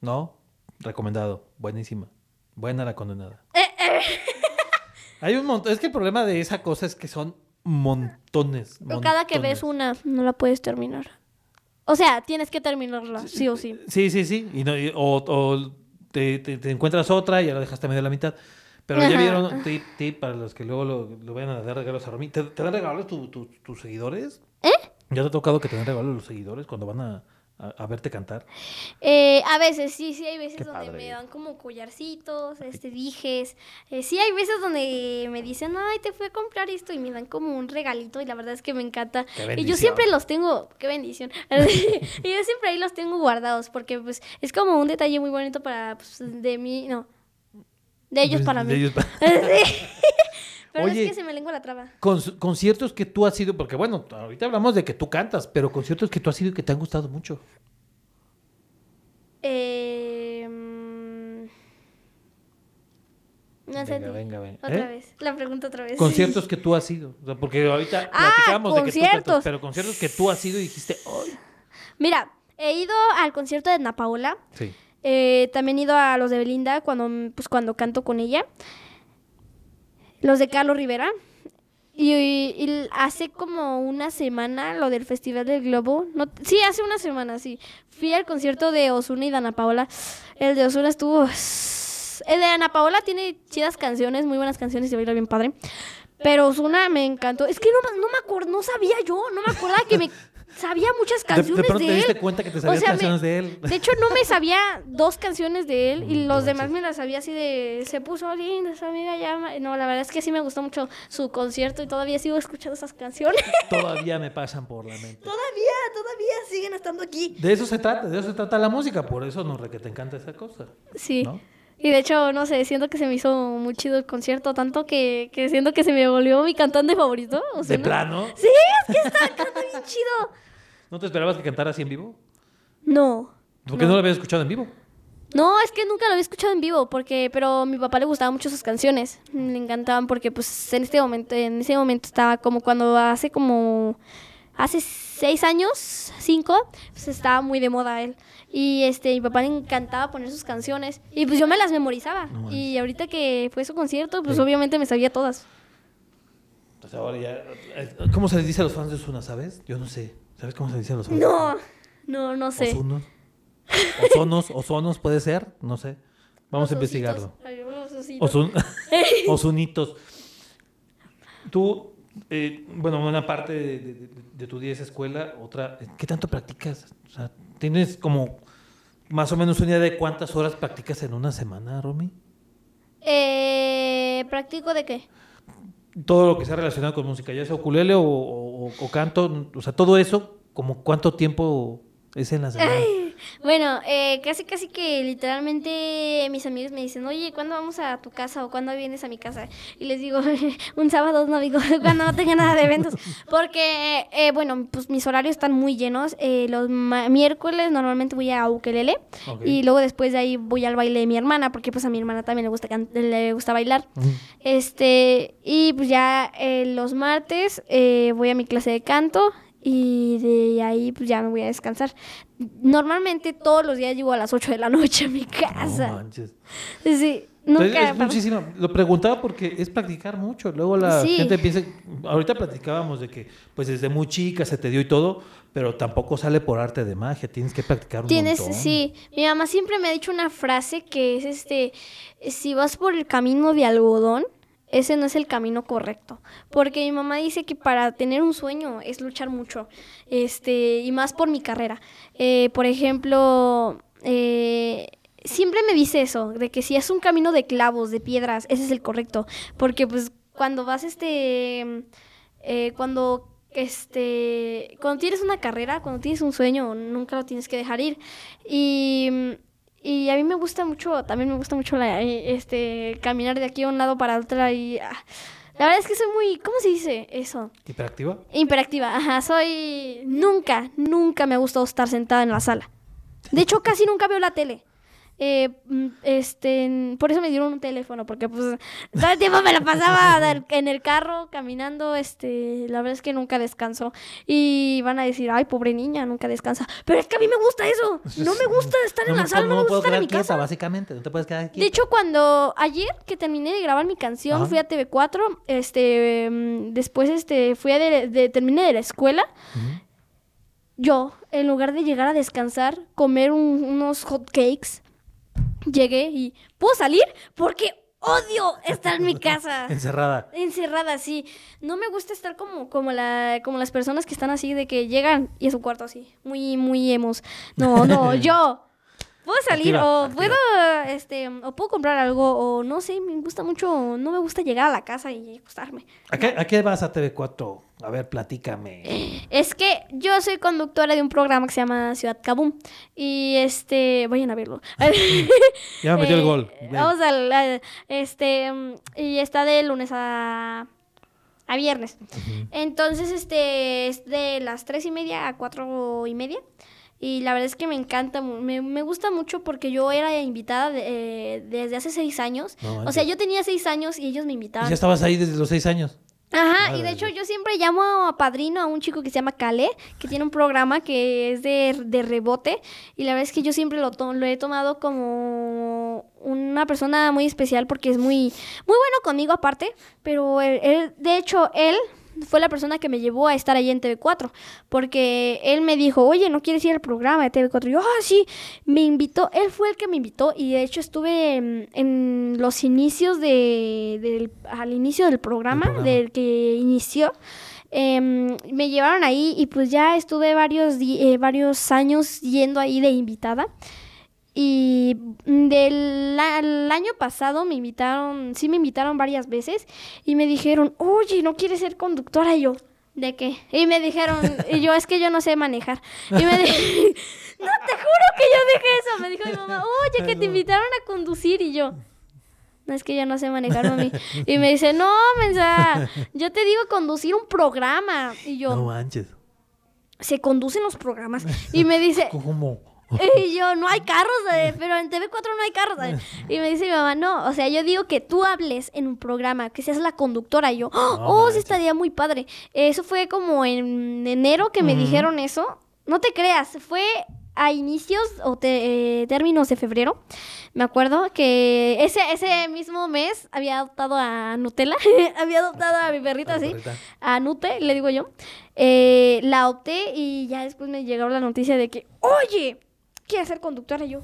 ¿No? Recomendado. Buenísima. Buena la condenada. Eh, *laughs* Hay un montón. Es que el problema de esa cosa es que son montones. Cada que ves montones. una, no la puedes terminar. O sea, tienes que terminarla, sí o sí. Sí, sí, sí. Y no- y- o o te, te- te encuentras otra y ya la dejaste a medio de la mitad. Pero ya vieron, tip, tip, para los que luego lo, lo vayan a dar regalos a Romy. ¿Te, te dan regalos tu- tu- tus seguidores? ¿Ya te ha tocado que te den regalos los seguidores cuando van a, a- a verte cantar? Eh, a veces, sí, sí, hay veces Qué donde padre. me dan como collarcitos, este, dijes. Eh, sí, hay veces donde me dicen, ay, te fui a comprar esto y me dan como un regalito y la verdad es que me encanta. Qué Y yo siempre los tengo, qué bendición. *laughs* y yo siempre ahí los tengo guardados porque pues es como un detalle muy bonito para, pues, de mí, no, de ellos para de mí. ellos para- *laughs* Sí. *laughs* Pero Oye. es que se me lengua la traba. Con- conciertos que tú has ido, porque bueno, ahorita hablamos de que tú cantas, pero conciertos que tú has ido y que te han gustado mucho. Eh, no sé. Venga, venga, venga. Otra ¿Eh? vez. La pregunta otra vez. Conciertos que tú has ido. O sea, porque ahorita Ah, platicamos de que tú cantas, conciertos. pero conciertos que tú has ido y dijiste, ¡ay! Mira, he ido al concierto de Ana Paola. Sí. Eh, también he ido a los de Belinda cuando, pues, cuando canto con ella. Los de Carlos Rivera. Y, hace como una semana, lo del Festival del Globo. No, sí, hace una semana, sí. Fui al concierto de Osuna y de Ana Paola. El de Osuna estuvo. El de Ana Paola tiene chidas canciones, muy buenas canciones y baila bien padre. Pero Osuna me encantó. Es que no, no me acuerdo, no sabía yo, no me acordaba que me sabía muchas canciones de de, pronto te él. diste cuenta que te sabías O sea, me- canciones de él. De hecho, no me sabía *laughs* dos canciones de él y los demás me las sabía así de se puso linda esa amiga ya. ma-". No, la verdad es que sí me gustó mucho su concierto y todavía sigo escuchando esas canciones. *laughs* Todavía me pasan por la mente. todavía, todavía siguen estando aquí. De eso se trata, de eso se trata la música, por eso no re que te encanta esa cosa. Sí. ¿No? Y de hecho, no sé, siento que se me hizo muy chido el concierto, tanto que, que siento que se me volvió mi cantante favorito. O sea, De ¿no? plano. Sí, es que está cantando bien chido. ¿No te esperabas que cantara así en vivo? No. ¿Por qué no, lo habías escuchado en vivo? No, es que nunca lo había escuchado en vivo, porque, pero a mi papá le gustaban mucho sus canciones, le encantaban porque pues en este momento, en ese momento estaba como cuando hace como hace seis años, cinco, pues estaba muy de moda él. Y este, mi papá le encantaba poner sus canciones. Y pues yo me las memorizaba. No y ahorita que fue su concierto, pues Sí. obviamente me sabía todas. Pues ahora ya. eh, ¿Cómo se les dice a los fans de Osuna, sabes? Yo no sé. ¿Sabes cómo se les dice a los fans? No, no, no sé. Osunos. Ozonos, ozonos puede ser, no sé. Vamos a investigarlo. ositos. Osun- *laughs* *laughs* Osunitos. Tú, eh, bueno, una parte de, de- de tu día es escuela, otra, ¿qué tanto practicas? O sea, ¿tienes como más o menos una idea de cuántas horas practicas en una semana, Romy? Eh, ¿Practico de qué? Todo lo que sea relacionado con música, ya sea ukulele o, o- o canto, o sea, todo eso, como cuánto tiempo es en la semana. Bueno, eh, casi casi que literalmente mis amigos me dicen, oye, ¿cuándo vamos a tu casa o cuándo vienes a mi casa? Y les digo, *laughs* un sábado, no digo, *laughs* cuando no tenga nada de eventos. Porque, eh, bueno, pues mis horarios están muy llenos. Eh, los miércoles normalmente voy a Ukelele y luego después de ahí voy al baile de mi hermana, porque pues a mi hermana también le gusta, le gusta bailar. Este, y pues ya eh, los martes eh, voy a mi clase de canto y de ahí pues ya me voy a descansar. Normalmente todos los días llego a las 8 de la noche a mi No casa. manches. Sí, Entonces, nunca. es muchísimo. Lo preguntaba porque es practicar mucho. Luego la Sí. gente piensa, ahorita platicábamos de que pues desde muy chica se te dio y todo, pero tampoco sale por arte de magia, tienes que practicar un Tienes, montón. sí. Mi mamá siempre me ha dicho una frase que es este, si vas por el camino de algodón, ese no es el camino correcto. Porque mi mamá dice que para tener un sueño es luchar mucho. Este, y más por mi carrera. Eh, por ejemplo, eh, siempre me dice eso, de que si es un camino de clavos, de piedras, ese es el correcto. Porque pues cuando vas este eh, cuando este cuando tienes una carrera, cuando tienes un sueño, nunca lo tienes que dejar ir. Y, y a mí me gusta mucho, también me gusta mucho la, eh, este caminar de aquí a un lado para otro y ah, la verdad es que soy muy, ¿cómo se dice eso? ¿Hiperactiva? Imperactiva, ajá, soy nunca, nunca me ha gustado estar sentada en la sala. De hecho, casi nunca veo la tele. Eh, mm, este, por eso me dieron un teléfono, porque pues todo el tiempo me la pasaba *laughs* en el carro caminando, este, la verdad es que nunca descanso. Y van a decir, ay, pobre niña, nunca descansa. Pero es que a mí me gusta eso. *laughs* No me gusta estar en la sala, no me gusta estar en mi quieta, casa. básicamente. No te puedes quedar De quieta. hecho, cuando ayer que terminé de grabar mi canción, Ajá. fui a TV4, este, mm, después este, fui a de, de- terminé de la escuela. Yo, en lugar de llegar a descansar, comer un- unos hot cakes, llegué y ¿puedo salir? Porque odio estar en mi casa. *laughs* Encerrada. Encerrada, sí. No me gusta estar como, como, la, como las personas que están así, de que llegan y es un cuarto así, muy, muy emos. No, no, *laughs* yo. Puedo salir Activa, o activa. puedo, este, o puedo comprar algo o no sé, me gusta mucho, no me gusta llegar a la casa y acostarme. ¿A qué, a qué vas a TV4? A ver, platícame. Es que yo soy conductora de un programa que se llama Ciudad Kabum y este, vayan a verlo. *laughs* *laughs* Ya me metió el Eh, gol. Vamos al, este, y está de lunes a, a viernes. Entonces, este, es de las tres y media a cuatro y media. Y la verdad es que me encanta, me, me gusta mucho porque yo era invitada de- eh, desde hace seis años. No o sea, yo tenía seis años y ellos me Y invitaban. ya estabas ahí desde los seis años. Ajá, y de hecho yo siempre llamo a padrino a un chico que se llama Kale, que tiene un programa que es de, de rebote, y la verdad es que yo siempre lo, to- lo he tomado como una persona muy especial porque es muy, muy bueno conmigo aparte, pero él, él- de hecho, él fue la persona que me llevó a estar ahí en TV4, porque él me dijo, oye, ¿no quieres ir al programa de TV4? Y yo, ah, sí, me invitó, él fue el que me invitó y de hecho estuve en, en los inicios de, del, al inicio del programa, programa. del que inició. Em, me llevaron ahí y pues ya estuve varios, eh, varios años yendo ahí de invitada. Y del el año pasado me invitaron, sí me invitaron varias veces y me dijeron, oye, ¿no quieres ser conductora? Y yo, ¿de qué? Y me dijeron, y yo, es que yo no sé manejar. Y me di- *laughs* no, te juro que yo dije eso. Me dijo mi mamá, oye, que te invitaron a conducir y yo. No es que yo no sé manejar, mami. Y me dice, no, mensa, yo te digo conducir un programa. Y yo, No manches. se conducen los programas. Y me dice, ¿Cómo? *laughs* Y yo, no hay carros, eh, pero en TV4 no hay carros. eh. Y me dice mi mamá, no, o sea, yo digo que tú hables en un programa, que seas la conductora. Y yo, oh, sí manches. estaría muy padre. Eso fue como en enero que me dijeron eso. No te creas, fue a inicios o te- eh, términos de febrero. Me acuerdo que ese, ese mismo mes había adoptado a Nutella. *laughs* había adoptado a mi perrita así a Nute, le digo yo, eh, la opté y ya después me llegó la noticia de que, oye, ¿quieres ser conductora? Y yo,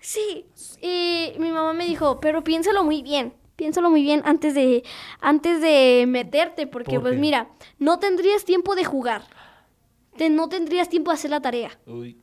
sí. Y mi mamá me dijo, pero piénsalo muy bien, piénsalo muy bien antes de, antes de meterte, porque ¿Por pues qué? mira, no tendrías tiempo de jugar, te- no tendrías tiempo de hacer la tarea. Uy.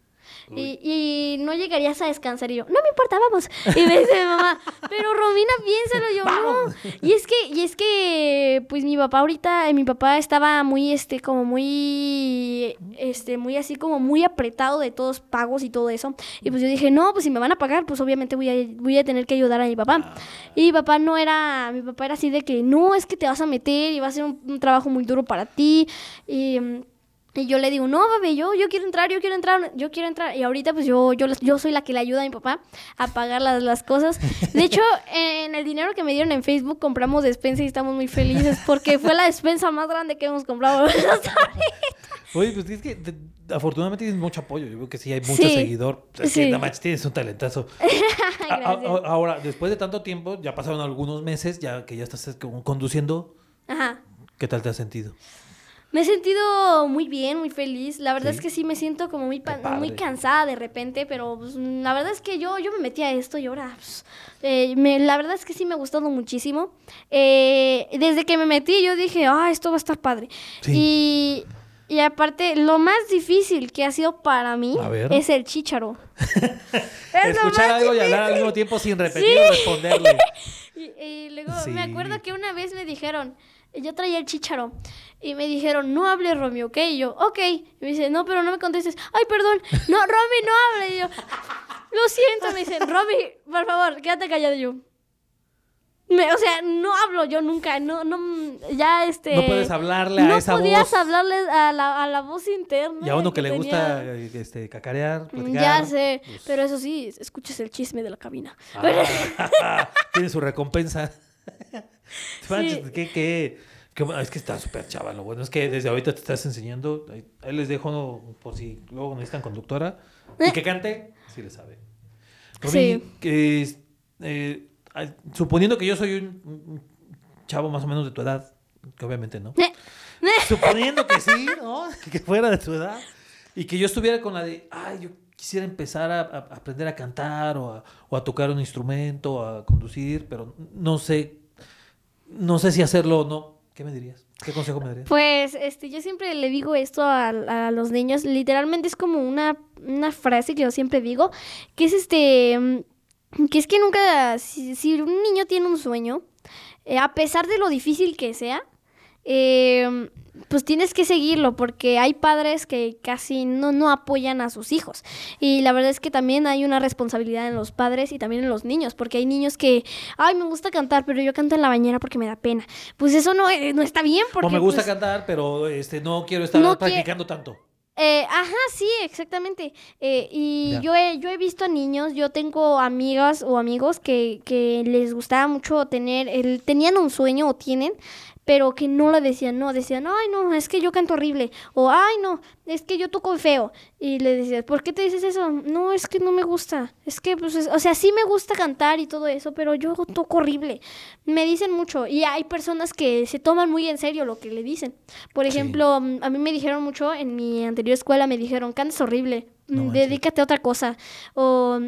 Y, y no llegarías a descansar. Y yo, no me importa, vamos. Y me dice mamá, pero Romina, piénsalo. Y yo, Vamos. no. Y es que, y es que, pues mi papá ahorita, eh, mi papá estaba muy, este, como muy, este, muy así, como muy apretado de todos pagos y todo eso. Y pues yo dije, no, pues si me van a pagar, pues obviamente voy a, voy a tener que ayudar a mi papá. Y mi papá no era, mi papá era así de que, no, es que te vas a meter y va a ser un, un trabajo muy duro para ti. Y... y yo le digo, no, bebé, yo, yo quiero entrar, yo quiero entrar, yo quiero entrar. Y ahorita pues yo, yo, yo soy la que le ayuda a mi papá a pagar las, las cosas. De hecho, *laughs* en el dinero que me dieron en Facebook compramos despensa y estamos muy felices porque fue la despensa más grande que hemos comprado. *laughs* Oye, pues es que te- afortunadamente tienes mucho apoyo. Yo veo que sí hay mucho Sí. seguidor. Es Sí. que nada más tienes un talentazo. *laughs* A- a- ahora, después de tanto tiempo, ya pasaron algunos meses, ya que ya estás conduciendo, Ajá. ¿qué tal te has sentido? Me he sentido muy bien, muy feliz. La verdad Sí. es que sí me siento como muy, muy cansada de repente, pero pues, la verdad es que yo, yo me metí a esto y ahora, pues, eh, me- la verdad es que sí me ha gustado muchísimo. Eh, desde que me metí yo dije, ah, esto va a estar padre. Sí. Y, y aparte, lo más difícil que ha sido para mí es el chícharo. *laughs* Es Escuchar algo y hablar al mismo tiempo sin repetir o responderle. *laughs* Y, y luego Sí. me acuerdo que una vez me dijeron, yo traía el chícharo, y me dijeron, no hables, Romy, ¿ok? Y yo, ok. Y me dice, no, pero no me contestes. Ay, perdón, no, Romy, no hable. Y yo, lo siento, me dicen, Romy, por favor, quédate callado. Y yo, me- o sea, no hablo yo nunca, no, no, ya este... No puedes hablarle a no esa podías voz. hablarle a la, a la voz interna. Y a uno que le gusta eh, este, cacarear, platicar. Ya sé, pues, pero eso sí, escuchas el chisme de la cabina. ah, *laughs* tiene su recompensa. Manches, ¿qué, qué, qué es que está súper chava. Lo bueno es que desde ahorita te estás enseñando. Ahí, ahí les dejo por si luego necesitan conductora. Y que cante, sí le sabe. Sí. que eh, suponiendo que yo soy un, un chavo más o menos de tu edad, que obviamente no. Suponiendo que sí, *laughs* ¿no? Que fuera de tu edad. Y que yo estuviera con la de, ay, yo quisiera empezar a, a aprender a cantar o a, o a tocar un instrumento, o a conducir, pero no sé, no sé si hacerlo o no. ¿Qué me dirías? ¿Qué consejo me darías? Pues este, yo siempre le digo esto a, a los niños, literalmente es como una, una frase que yo siempre digo, que es este, mm, que es que nunca, si, un niño tiene un sueño, eh, a pesar de lo difícil que sea, eh, pues tienes que seguirlo porque hay padres que casi no, no apoyan a sus hijos. Y la verdad es que también hay una responsabilidad en los padres y también en los niños, porque hay niños que, ay, me gusta cantar, pero yo canto en la bañera porque me da pena. Pues eso no, eh, no está bien porque... o me gusta pues, cantar, pero este no quiero estar No practicando tanto. eh, ajá, sí, exactamente. Eh, y Ya. yo he, yo he visto niños, yo tengo amigas o amigos que, que les gustaba mucho tener, el, tenían un sueño o tienen, pero que no lo decían, no, decían, ay, no, es que yo canto horrible, o ay, no, es que yo toco feo. Y le decías, ¿por qué te dices eso? No, es que no me gusta, es que, pues, es- o sea, sí me gusta cantar y todo eso, pero yo toco horrible. Me dicen mucho, y hay personas que se toman muy en serio lo que le dicen. Por ejemplo, a mí me dijeron mucho, en mi anterior escuela me dijeron, cantas horrible, No dedícate a otra cosa. O,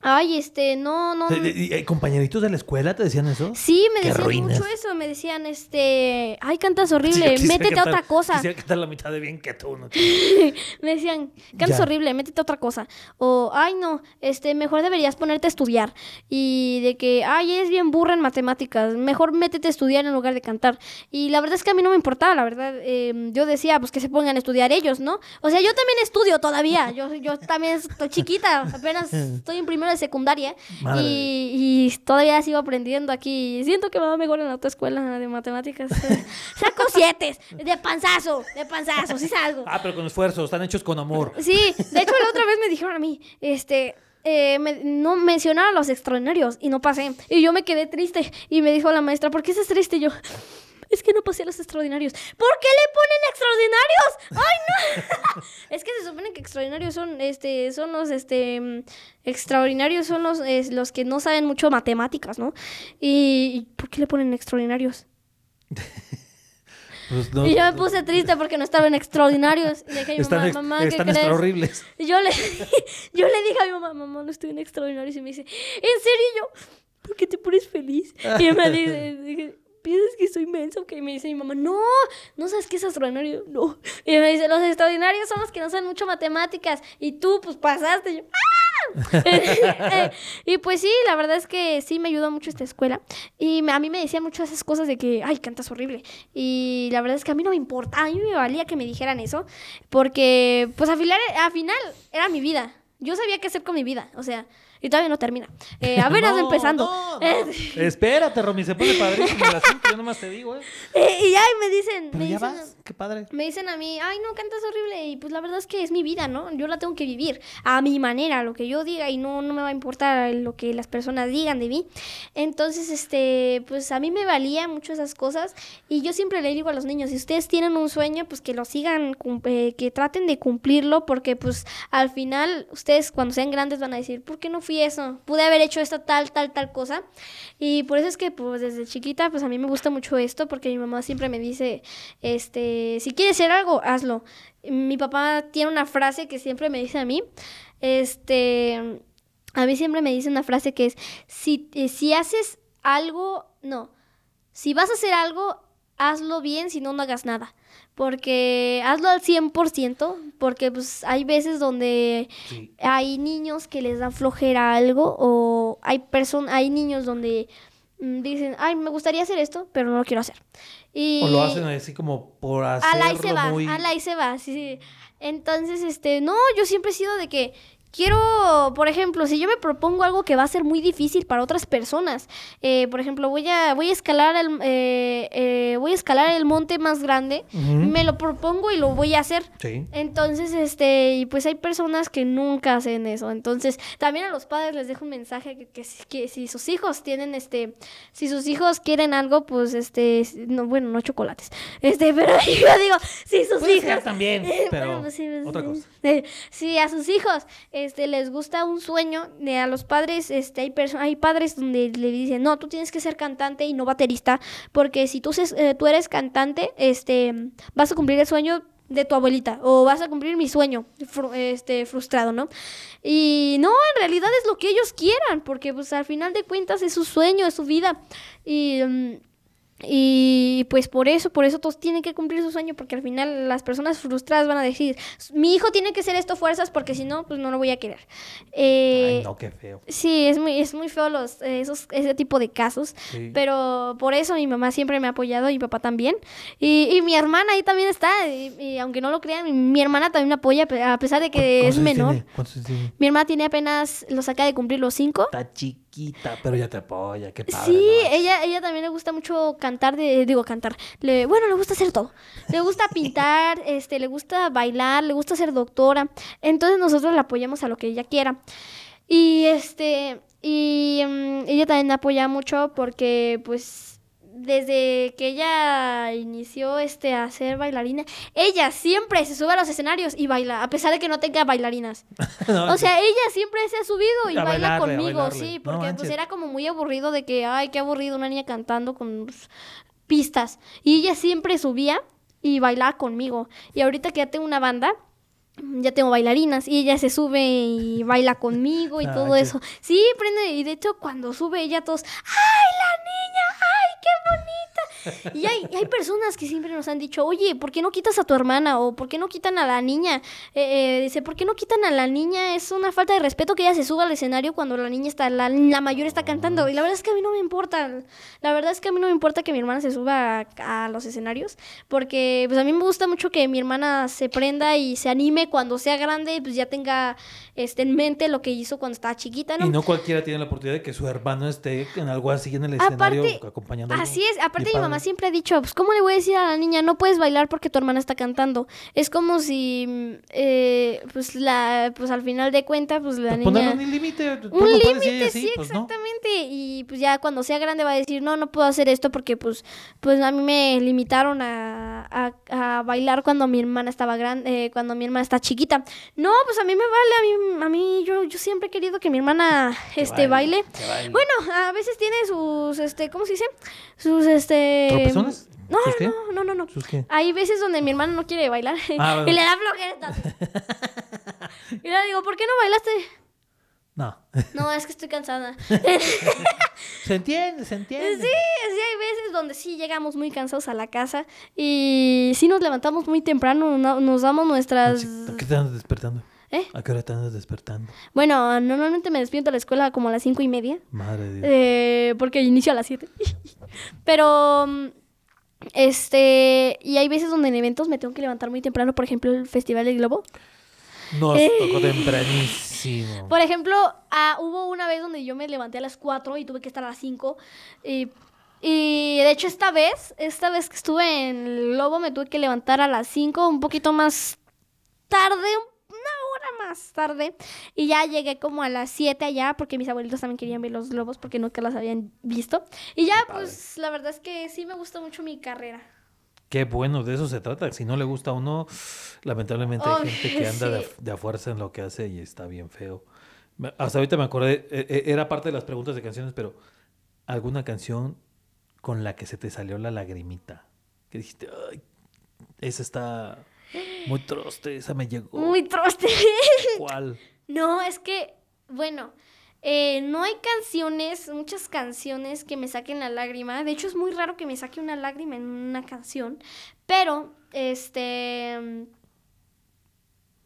ay, este, no, no. Eh, ¿Compañeritos de la escuela te decían eso? Sí, me decían ruinas. mucho eso, me decían, este, ay, cantas horrible, métete a cantar- otra cosa. Quisiera cantar la mitad de bien que tú. ¿no? *laughs* Me decían, cantas Ya. horrible, métete a otra cosa. O, ay, no, este, mejor deberías ponerte a estudiar. Y de que, ay, eres bien burra en matemáticas, mejor métete a estudiar en lugar de cantar. Y la verdad es que a mí no me importaba, la verdad. eh, yo decía, pues que se pongan a estudiar ellos, ¿no? O sea, yo también estudio todavía. Yo, yo también estoy chiquita, apenas *laughs* estoy en primero primero de secundaria y, y todavía sigo aprendiendo aquí. Siento que me va mejor en la otra escuela de matemáticas. *laughs* Saco siete, de panzazo, de panzazo, sí salgo. Ah, pero con esfuerzo, están hechos con amor. Sí, de hecho la otra vez me dijeron a mí, este, eh, me- no mencionaron los extraordinarios y no pasé. Y yo me quedé triste y me dijo la maestra, ¿por qué estás triste? Y yo, es que no pasé a los extraordinarios. ¿Por qué le ponen extraordinarios? ¡Ay, no! *laughs* es que se supone que extraordinarios son, este, son los, este, extraordinarios son los, es, los que no saben mucho matemáticas, ¿no? Y, ¿y ¿por qué le ponen extraordinarios? Pues no, Y yo me puse triste porque no estaban extraordinarios. Y le dije a mi están mamá, mamá, ¿qué están crees? extra horribles. Y yo le, *laughs* yo le dije a mi mamá, mamá, no estoy en extraordinarios. Y me dice, ¿en serio? Y yo, ¿por qué te pones feliz? Y me dice, ¿piensas que soy mensa? Ok, y me dice mi mamá, no, ¿no sabes qué es extraordinario? No. Y me dice, los extraordinarios son los que no saben mucho matemáticas. Y tú, pues, pasaste. Y yo, ¡ah! *laughs* *laughs* Eh, y pues sí, la verdad es que sí me ayudó mucho esta escuela. Y a mí me decían mucho esas cosas de que, ay, cantas horrible. Y la verdad es que a mí no me importa, a mí me valía que me dijeran eso. Porque, pues al final, al final era mi vida. Yo sabía qué hacer con mi vida. O sea, y todavía no termina. Eh, *laughs* apenas No, empezando. no, no. Eh, *laughs* Espérate, Romy, se pone padrísimo el asunto. Yo nomás te digo, ¿eh? *laughs* y ya me dicen, Pero me ya dicen, vas, qué padre. Me dicen a mí, ay, no, cantas horrible. Y pues la verdad es que es mi vida, ¿no? Yo la tengo que vivir a mi manera, lo que yo diga, y no, no me va a importar lo que las personas digan de mí. Entonces, este, pues a mí me valía mucho esas cosas. Y yo siempre le digo a los niños, si ustedes tienen un sueño, pues que lo sigan, eh, que traten de cumplirlo, porque pues al final ustedes cuando sean grandes van a decir, ¿por qué no fui eso? Pude haber hecho esta tal, tal, tal cosa. Y por eso es que pues desde chiquita, pues a mí me gusta mucho esto, porque mi mamá siempre me dice, este, si quieres hacer algo, hazlo. Mi papá tiene una frase que siempre me dice a mí, este, a mí siempre me dice una frase que es, si, eh, si haces algo, no, si vas a hacer algo, hazlo bien, si no, no hagas nada. Porque hazlo al 100%, porque pues hay veces donde Sí. hay niños que les dan flojera a algo o hay personas, hay niños donde mm, dicen, ay, me gustaría hacer esto, pero no lo quiero hacer. Y O lo hacen así como por a hacerlo la ahí se va, muy... a la se va, sí, sí. Entonces, este, no, yo siempre he sido de que quiero, por ejemplo, si yo me propongo algo que va a ser muy difícil para otras personas, eh, por ejemplo, voy a, voy a escalar el, eh, eh, voy a escalar el monte más grande, me lo propongo y lo voy a hacer. Sí. Entonces, este, y pues hay personas que nunca hacen eso. Entonces, también a los padres les dejo un mensaje que, que, si- que si sus hijos tienen, este, si sus hijos quieren algo, pues, este, no, bueno, no chocolates. Este, *laughs* pero yo digo, si sus Puede ser hijos... también, *laughs* pero Bueno, pues sí, otra sí. cosa. Si a sus hijos este, les gusta un sueño, de a los padres, este, hay, hay padres donde le dicen, no, tú tienes que ser cantante y no baterista, porque si tú, eh, tú eres cantante, este, vas a cumplir el sueño de tu abuelita o vas a cumplir mi sueño este frustrado, ¿no? Y no, en realidad es lo que ellos quieran, porque pues al final de cuentas es su sueño, es su vida. Y mm, y pues por eso, por eso todos tienen que cumplir su sueño, porque al final las personas frustradas van a decir, mi hijo tiene que ser esto fuerzas porque si no, pues no lo voy a querer. Eh, Ay, no, qué feo. Sí, es muy, es muy feo los, eh, esos, ese tipo de casos, Sí. pero por eso mi mamá siempre me ha apoyado y mi papá también. Y, y mi hermana ahí también está, y, y aunque no lo crean, mi, hermana también me apoya, a pesar de que ¿Cuántos es menor. tiene? Mi hermana tiene apenas, los acaba de cumplir los cinco. Está chiquita, pero ya te apoya, qué padre. Sí, ¿no? ella, ella también le gusta mucho cantar, de, digo cantar, le, bueno, le gusta hacer todo. Le gusta *laughs* pintar, este, le gusta bailar, le gusta ser doctora. Entonces nosotros la apoyamos a lo que ella quiera. Y este, y mm, ella también apoya mucho porque pues desde que ella inició este a ser bailarina, ella siempre se sube a los escenarios y baila, a pesar de que no tenga bailarinas. *laughs* No, O sea, ella siempre se ha subido y baila bailarle, conmigo, sí, No porque pues era como muy aburrido de que, ay, qué aburrido una niña cantando con pistas. Y ella siempre subía y bailaba conmigo. Y ahorita que ya tengo una banda, ya tengo bailarinas y ella se sube y baila conmigo y *laughs* Ah, todo qué- eso. Sí, prende, y de hecho cuando sube ella todos, ¡ay, la niña! ¡Ay, qué bonita! Y hay, y hay personas que siempre nos han dicho, oye, ¿por qué no quitas a tu hermana? O ¿por qué no quitan a la niña? Eh, eh, dice, ¿por qué no quitan a la niña? Es una falta de respeto que ella se suba al escenario cuando la niña está, la, la mayor está cantando. Y la verdad es que a mí no me importa. La verdad es que a mí no me importa que mi hermana se suba a, a los escenarios. Porque pues a mí me gusta mucho que mi hermana se prenda y se anime cuando sea grande, pues ya tenga este, en mente lo que hizo cuando estaba chiquita, ¿no? Y no cualquiera tiene la oportunidad de que su hermano esté en algo así en el escenario Aparte, acompañándolo. Así es, aparte mi mamá siempre ha dicho, pues ¿cómo le voy a decir a la niña, no puedes bailar porque tu hermana está cantando? Es como si, eh, pues la, pues al final de cuentas, pues la Pues niña... un límite. Un límite, sí, pues, no. exactamente. Y pues ya cuando sea grande va a decir, no, no puedo hacer esto porque pues, pues a mí me limitaron a, a, a bailar cuando mi hermana estaba grande, cuando mi hermana está chiquita. No, pues a mí me vale, a mí, a mí yo, yo siempre he querido que mi hermana Que este baile. que baile. Bueno, a veces tiene sus, este, ¿cómo se dice? Sus, este... ¿Tropezones? No, ¿Sus qué? no, no, no, no. ¿Sus qué? Hay veces donde mi hermana no quiere bailar Ah, *laughs* y le da flojera. *laughs* y le digo, ¿por qué no bailaste? No. No, es que estoy cansada. *laughs* se entiende, se Sí, entiende. sí, hay veces donde sí llegamos muy cansados a la casa y sí nos levantamos muy temprano, no- nos damos nuestras... ¿A qué te andas despertando? ¿Eh? ¿A qué hora te andas despertando? Bueno, normalmente me despierto a la escuela como a las cinco y media, Madre de Dios. eh, porque inicio a las siete. *laughs* Pero, mm, este, y hay veces donde en eventos me tengo que levantar muy temprano, por ejemplo, el Festival del Globo. Nos eh. tocó *laughs* tempranísimo. Por ejemplo, ah, hubo una vez donde yo me levanté a las 4 y tuve que estar a las 5. Y, y de hecho esta vez, esta vez que estuve en el Lobo me tuve que levantar a las 5, un poquito más tarde, una hora más tarde. Y ya llegué como a las 7 allá porque mis abuelitos también querían ver los globos porque nunca los habían visto. Y ya, pues la verdad es que sí me gusta mucho mi carrera. Qué bueno, de eso se trata. Si no le gusta a uno, lamentablemente hay Ay, gente que anda de, sí. a- de a fuerza en lo que hace y está bien feo. Hasta ahorita me acordé, eh, eh, era parte de las preguntas de canciones, pero ¿alguna canción con la que se te salió la lagrimita? Que dijiste, ay, esa está muy troste, esa me llegó. Muy troste. ¿Cuál? No, es que, bueno, eh, no hay canciones, muchas canciones que me saquen la lágrima. De hecho, es muy raro que me saque una lágrima en una canción. Pero, este...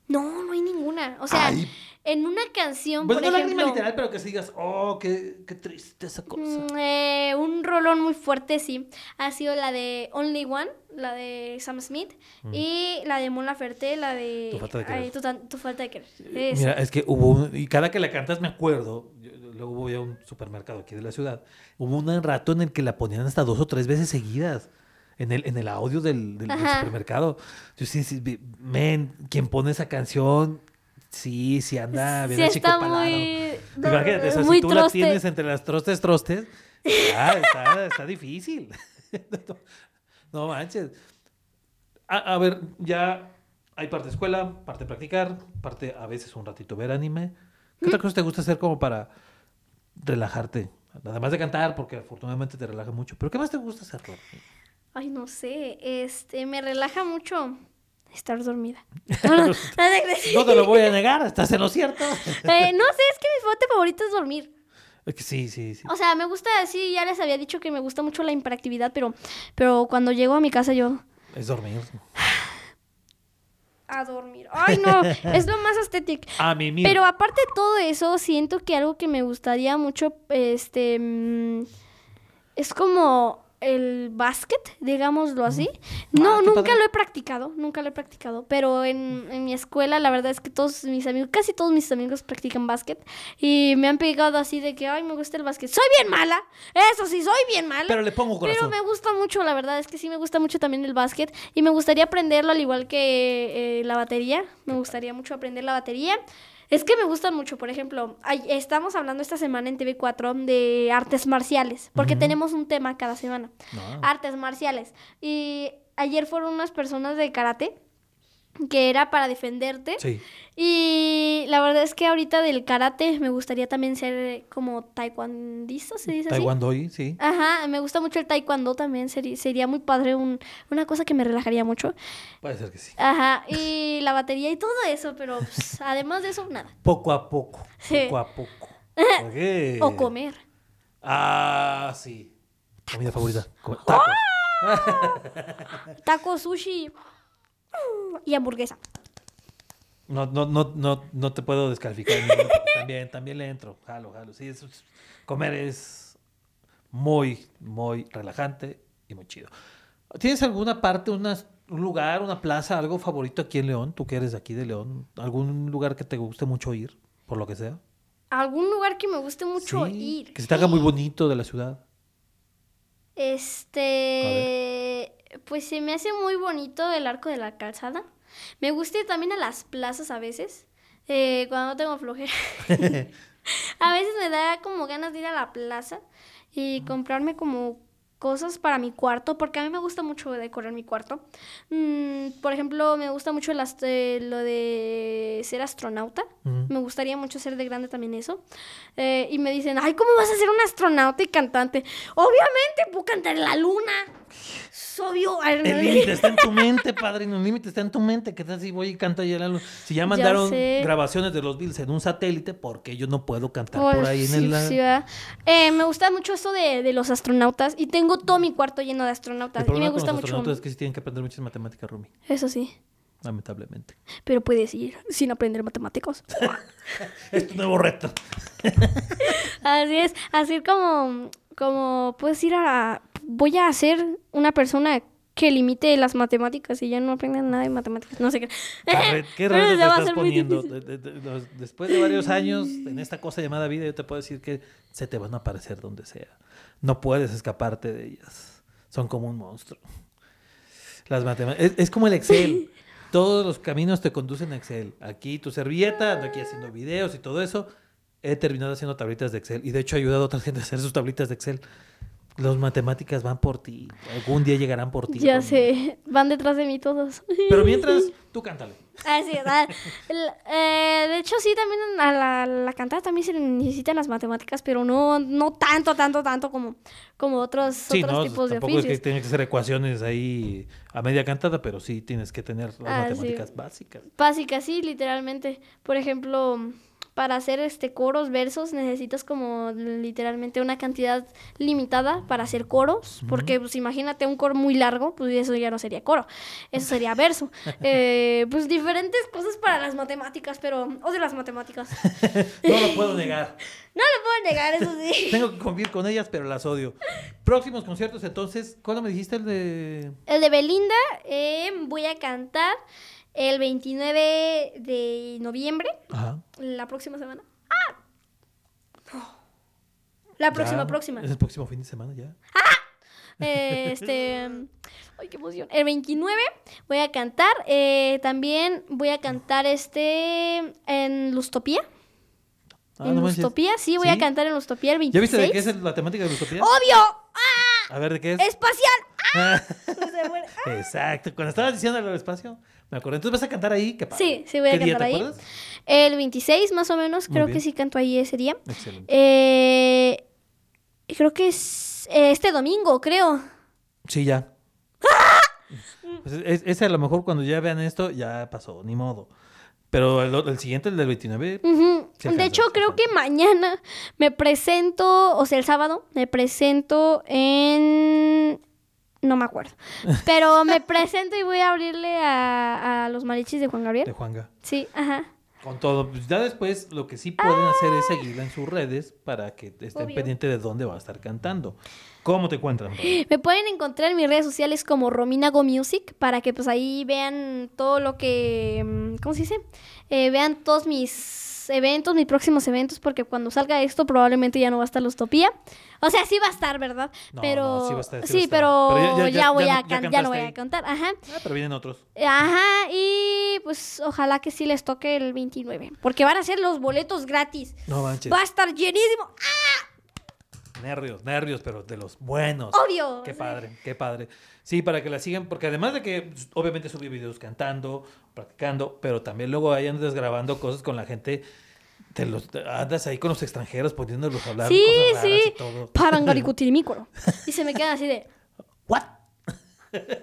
No, no hay ninguna. O sea, Ay. En una canción, Bueno, por no ejemplo... lágrima literal, pero que sí digas, oh, qué, qué triste esa cosa. mm, eh, un rolón muy fuerte, sí. Ha sido la de Only One, la de Sam Smith. Y la de Mon Laferte, la de... Mm. Tu falta de querer. Ay, tu, tu falta de querer. Esa. Mira, es que hubo, un- y cada que la cantas me acuerdo, yo- luego voy a un supermercado aquí de la ciudad, hubo un rato en el que la ponían hasta dos o tres veces seguidas. En el, en el audio del, del- del supermercado. Yo sí, sí, men, quien pone esa canción, sí, sí anda bien Sí, está achicopalado. muy... Imagínate, o sea, muy si tú la troste. tienes entre las trostes, trostes, ya, está, está difícil. *laughs* no manches. A, a ver, ya hay parte escuela, parte practicar, parte a veces un ratito ver anime. ¿Qué otra cosa te gusta hacer como para relajarte? Además de cantar, porque afortunadamente te relaja mucho. ¿Pero qué más te gusta hacer? Ay, no sé, este, me relaja mucho estar dormida. No, no, no te creas. No te lo voy a negar, estás en lo cierto. Eh, no sé, es que mi fuente favorito es dormir. Sí, sí, sí. O sea, me gusta, sí, ya les había dicho que me gusta mucho la hiperactividad, pero, pero cuando llego a mi casa yo... Es dormir. A dormir. Ay, no, es lo más estético. A mí mismo. Pero aparte de todo eso, siento que algo que me gustaría mucho, este, mm, es como el básquet, digámoslo así. No, Ah, nunca padre. lo he practicado, nunca lo he practicado, pero en, en mi escuela la verdad es que todos mis amigos, casi todos mis amigos practican básquet y me han pegado así de que, ay, me gusta el básquet. Soy bien mala, eso sí, soy bien mala. Pero le pongo Pero corazón. me gusta mucho, la verdad es que sí me gusta mucho también el básquet y me gustaría aprenderlo al igual que eh, la batería. Me gustaría mucho aprender la batería. Es que me gustan mucho, por ejemplo, estamos hablando esta semana en TV4 de artes marciales, porque tenemos un tema cada semana. No. Artes marciales. Y ayer fueron unas personas de karate que era para defenderte. Sí. Y la verdad es que ahorita del karate me gustaría también ser como taekwondista, se dice así. Taekwondo, sí. Ajá, me gusta mucho el taekwondo también, sería, sería muy padre, un, una cosa que me relajaría mucho. Puede ser que sí. Ajá, y la batería y todo eso, pero pues, además de eso, nada. Poco a poco. Sí. Poco a poco. *laughs* O comer. Ah, sí. Comida favorita. Co- Tacos. *laughs* Taco, sushi y hamburguesa. No, no, no, no, no te puedo descalificar. también, también le entro. Jalo, jalo. Sí, es- comer es muy, muy relajante y muy chido. ¿Tienes alguna parte, una- un lugar, una plaza, algo favorito aquí en León? Tú que eres de aquí de León. ¿Algún lugar que te guste mucho ir, por lo que sea? ¿Algún lugar que me guste mucho Sí, ir? Que se te haga muy bonito de la ciudad. Este, pues se me hace muy bonito el arco de la calzada. Me gusta ir también a las plazas a veces, eh, cuando no tengo flojera. *laughs* *laughs* a veces me da como ganas de ir a la plaza y comprarme como cosas para mi cuarto, porque a mí me gusta mucho decorar mi cuarto. Mm, por ejemplo, me gusta mucho las- eh, lo de ser astronauta. Me gustaría mucho ser de grande también eso. Eh, y me dicen, ay, ¿cómo vas a ser un astronauta y cantante? Obviamente puedo cantar en la luna. Obvio. El *laughs* límite está en tu mente, padrino. El límite está en tu mente. ¿Qué tal si voy y canto allá en la luz? Si ya mandaron grabaciones de los Beatles en un satélite, ¿por qué yo no puedo cantar por ahí en el... sí. Eh, me gusta mucho esto de, de los astronautas y tengo todo mi cuarto lleno de astronautas El y me problema con gusta los mucho. astronautas es que sí tienen que aprender muchas matemáticas, Rumi. Eso sí, Lamentablemente. pero puedes ir sin aprender matemáticas. *laughs* Es tu nuevo reto. *laughs* así es, así como, como puedes ir a... Voy a ser una persona que limite las matemáticas y ya no aprendan nada de matemáticas. No sé qué. Qué, *laughs* se te estás poniendo. Después de varios años en esta cosa llamada vida, yo te puedo decir que se te van a aparecer donde sea. No puedes escaparte de ellas. Son como un monstruo. Las matemáticas. Es, es como el Excel. *laughs* Todos los caminos te conducen a Excel. Aquí tu servilleta, ando aquí haciendo videos y todo eso. He terminado haciendo tablitas de Excel. Y de hecho he ayudado a otra gente a hacer sus tablitas de Excel. Las matemáticas van por ti. Algún día llegarán por ti. Ya sé, van detrás de mí todos. Pero mientras, *laughs* tú cántale. Así ah, *laughs* eh, de hecho, sí, también a la, la cantada también se necesitan las matemáticas, pero no, no tanto, tanto, tanto como, como otros, Sí, otros no, tipos de tampoco es que oficios. tengas que hacer ecuaciones ahí a media cantada, pero sí tienes que tener las Ah, sí. matemáticas básicas. Básicas, sí, literalmente. Por ejemplo, para hacer este coros, versos, necesitas como literalmente una cantidad limitada para hacer coros, porque pues imagínate un coro muy largo, pues eso ya no sería coro, eso sería verso. *laughs* Eh, pues diferentes cosas para las matemáticas, pero odio las matemáticas. *laughs* No lo puedo negar. *laughs* No lo puedo negar, eso sí. Tengo que convivir con ellas, pero las odio. Próximos conciertos, entonces, ¿cuándo me dijiste el de...? El de Belinda, eh, voy a cantar el 29 de noviembre, Ajá. la próxima semana. ¡Ah! La próxima, Ya, próxima. Es el próximo fin de semana ya. Eh, *laughs* este. Ay, qué emoción. El 29 voy a cantar. eh, también voy a cantar este. En Lustopía. Ah, en no. Lustopía, sí, voy a cantar en Lustopía el 26. ¿Ya viste de qué es la temática de Lustopía? ¡Obvio! ¡Ah! A ver, ¿de qué es? ¡Espacial! Ah, *laughs* *laughs* muere. Exacto. Cuando estabas diciendo lo del espacio, me acordé. Entonces vas a cantar ahí. ¿Qué padre. Sí, sí, voy a ¿Qué día, cantar ahí. acuerdas? El 26, más o menos, Muy creo bien. que sí canto ahí ese día. Excelente. Eh, creo que es eh, este domingo, creo. Sí, ya. Pues es, ese a lo mejor cuando ya vean esto, ya pasó, ni modo. Pero el, el siguiente, el del 29, Ujú. Sí de hecho, creo que mañana me presento, o sea, el sábado, me presento en... No me acuerdo. Pero me *laughs* presento y voy a abrirle a, a los marichis de Juan de Gabriel. Juanga. Sí, ajá. Con todo. Pues ya después lo que sí pueden hacer es seguirla en sus redes para que estén Obvio. pendientes de dónde va a estar cantando. ¿Cómo te encuentran? Me pueden encontrar en mis redes sociales como Romina Go Music para que pues ahí vean todo lo que, mm, ¿cómo se dice? Eh, vean todos mis eventos, mis próximos eventos, porque cuando salga esto probablemente ya no va a estar la Utopía. O sea, sí va a estar, ¿verdad? No, pero no, sí va a estar, sí va a sí, estar. pero, Pero ya- ya, voy a can- ya no voy ahí. a cantar, ajá. Ah, pero vienen otros. Ajá, y pues ojalá que sí les toque el 29, porque van a ser los boletos gratis. No manches. Va a estar llenísimo. Nervios, nervios, pero de los buenos. Obvio. Qué padre, qué padre. Sí, para que la sigan, porque además de que pues, obviamente subí videos cantando, practicando, pero también luego ahí andas grabando cosas con la gente. Te los, te- andas ahí con los extranjeros poniéndolos a hablar Sí, cosas raras sí. y todo. Parangaricutirimícoro. *laughs* Y se me queda así de. ¿What?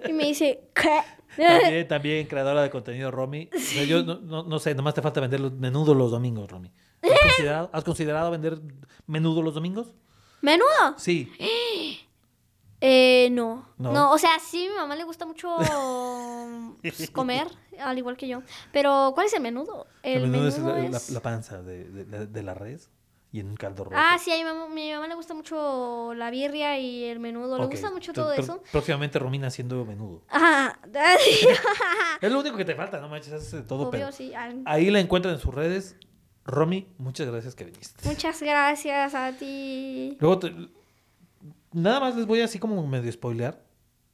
Y me dice, ¿qué? También, también, creadora de contenido, Romy. O sea, yo no, no, no sé, nomás te falta vender los menudo los domingos, Romy. ¿Has considerado, has considerado vender menudo los domingos? ¿Menudo? Sí. *gasps* Eh, no. ¿No? no. o sea, sí, a mi mamá le gusta mucho *laughs* pues, comer, al igual que yo. Pero, ¿cuál es el menudo? El El menudo es menudo la, la- es- la panza de, de- la res y en un caldo rojo. Ah, sí, a mi mamá, mi mamá le gusta mucho la birria y el menudo. Le gusta mucho todo pr- eso. Próximamente Romina haciendo menudo. Ajá. *laughs* Es lo único que te falta, no manches, haces de todo, Obvio, pero sí. Ah, ahí la encuentran en sus redes. Romy, muchas gracias que viniste. Muchas gracias a ti. Luego, te- nada más les voy así como medio spoilear,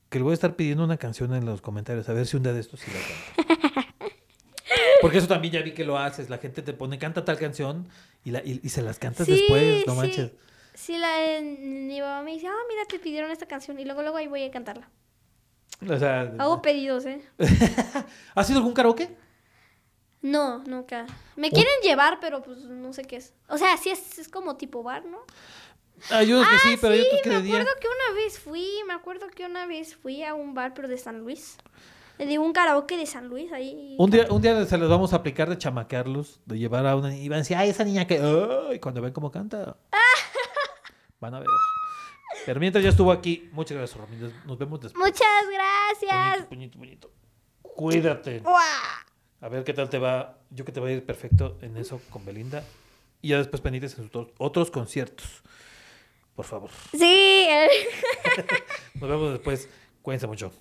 que le voy a estar pidiendo una canción en los comentarios, a ver si un día de estos sí la canta. *laughs* Porque eso también ya vi que lo haces, la gente te pone, canta tal canción y, la, y, y se las cantas Sí, después, no sí. manches. Sí, la, mi mamá me dice, ah, mira, te pidieron esta canción. Y luego, luego ahí voy a cantarla. O sea, Hago pedidos, ¿eh? *laughs* ¿has ido a algún karaoke? No, nunca. Me quieren llevar, pero pues no sé qué es. O sea, sí es, es como tipo bar, ¿no? Hay unos que sí, pero hay sí, otros que me de día. acuerdo que una vez fui, me acuerdo que una vez fui a un bar, pero de San Luis. Le digo un karaoke de San Luis ahí. Un día, un día se los vamos a aplicar de chamaquearlos, de llevar a una y van a decir, ay, esa niña que. Ay, cuando ven cómo canta. *laughs* Van a ver. Pero mientras ya estuvo aquí, muchas gracias, Romy. Nos- vemos después. Muchas gracias. Puñito, puñito, puñito. Cuídate. ¡Guau! A ver qué tal te va. Yo que te va a ir perfecto en eso con Belinda. Y ya después pendientes en sus otros conciertos. Por favor. Sí. Eh. *laughs* Nos vemos después. Cuídense mucho.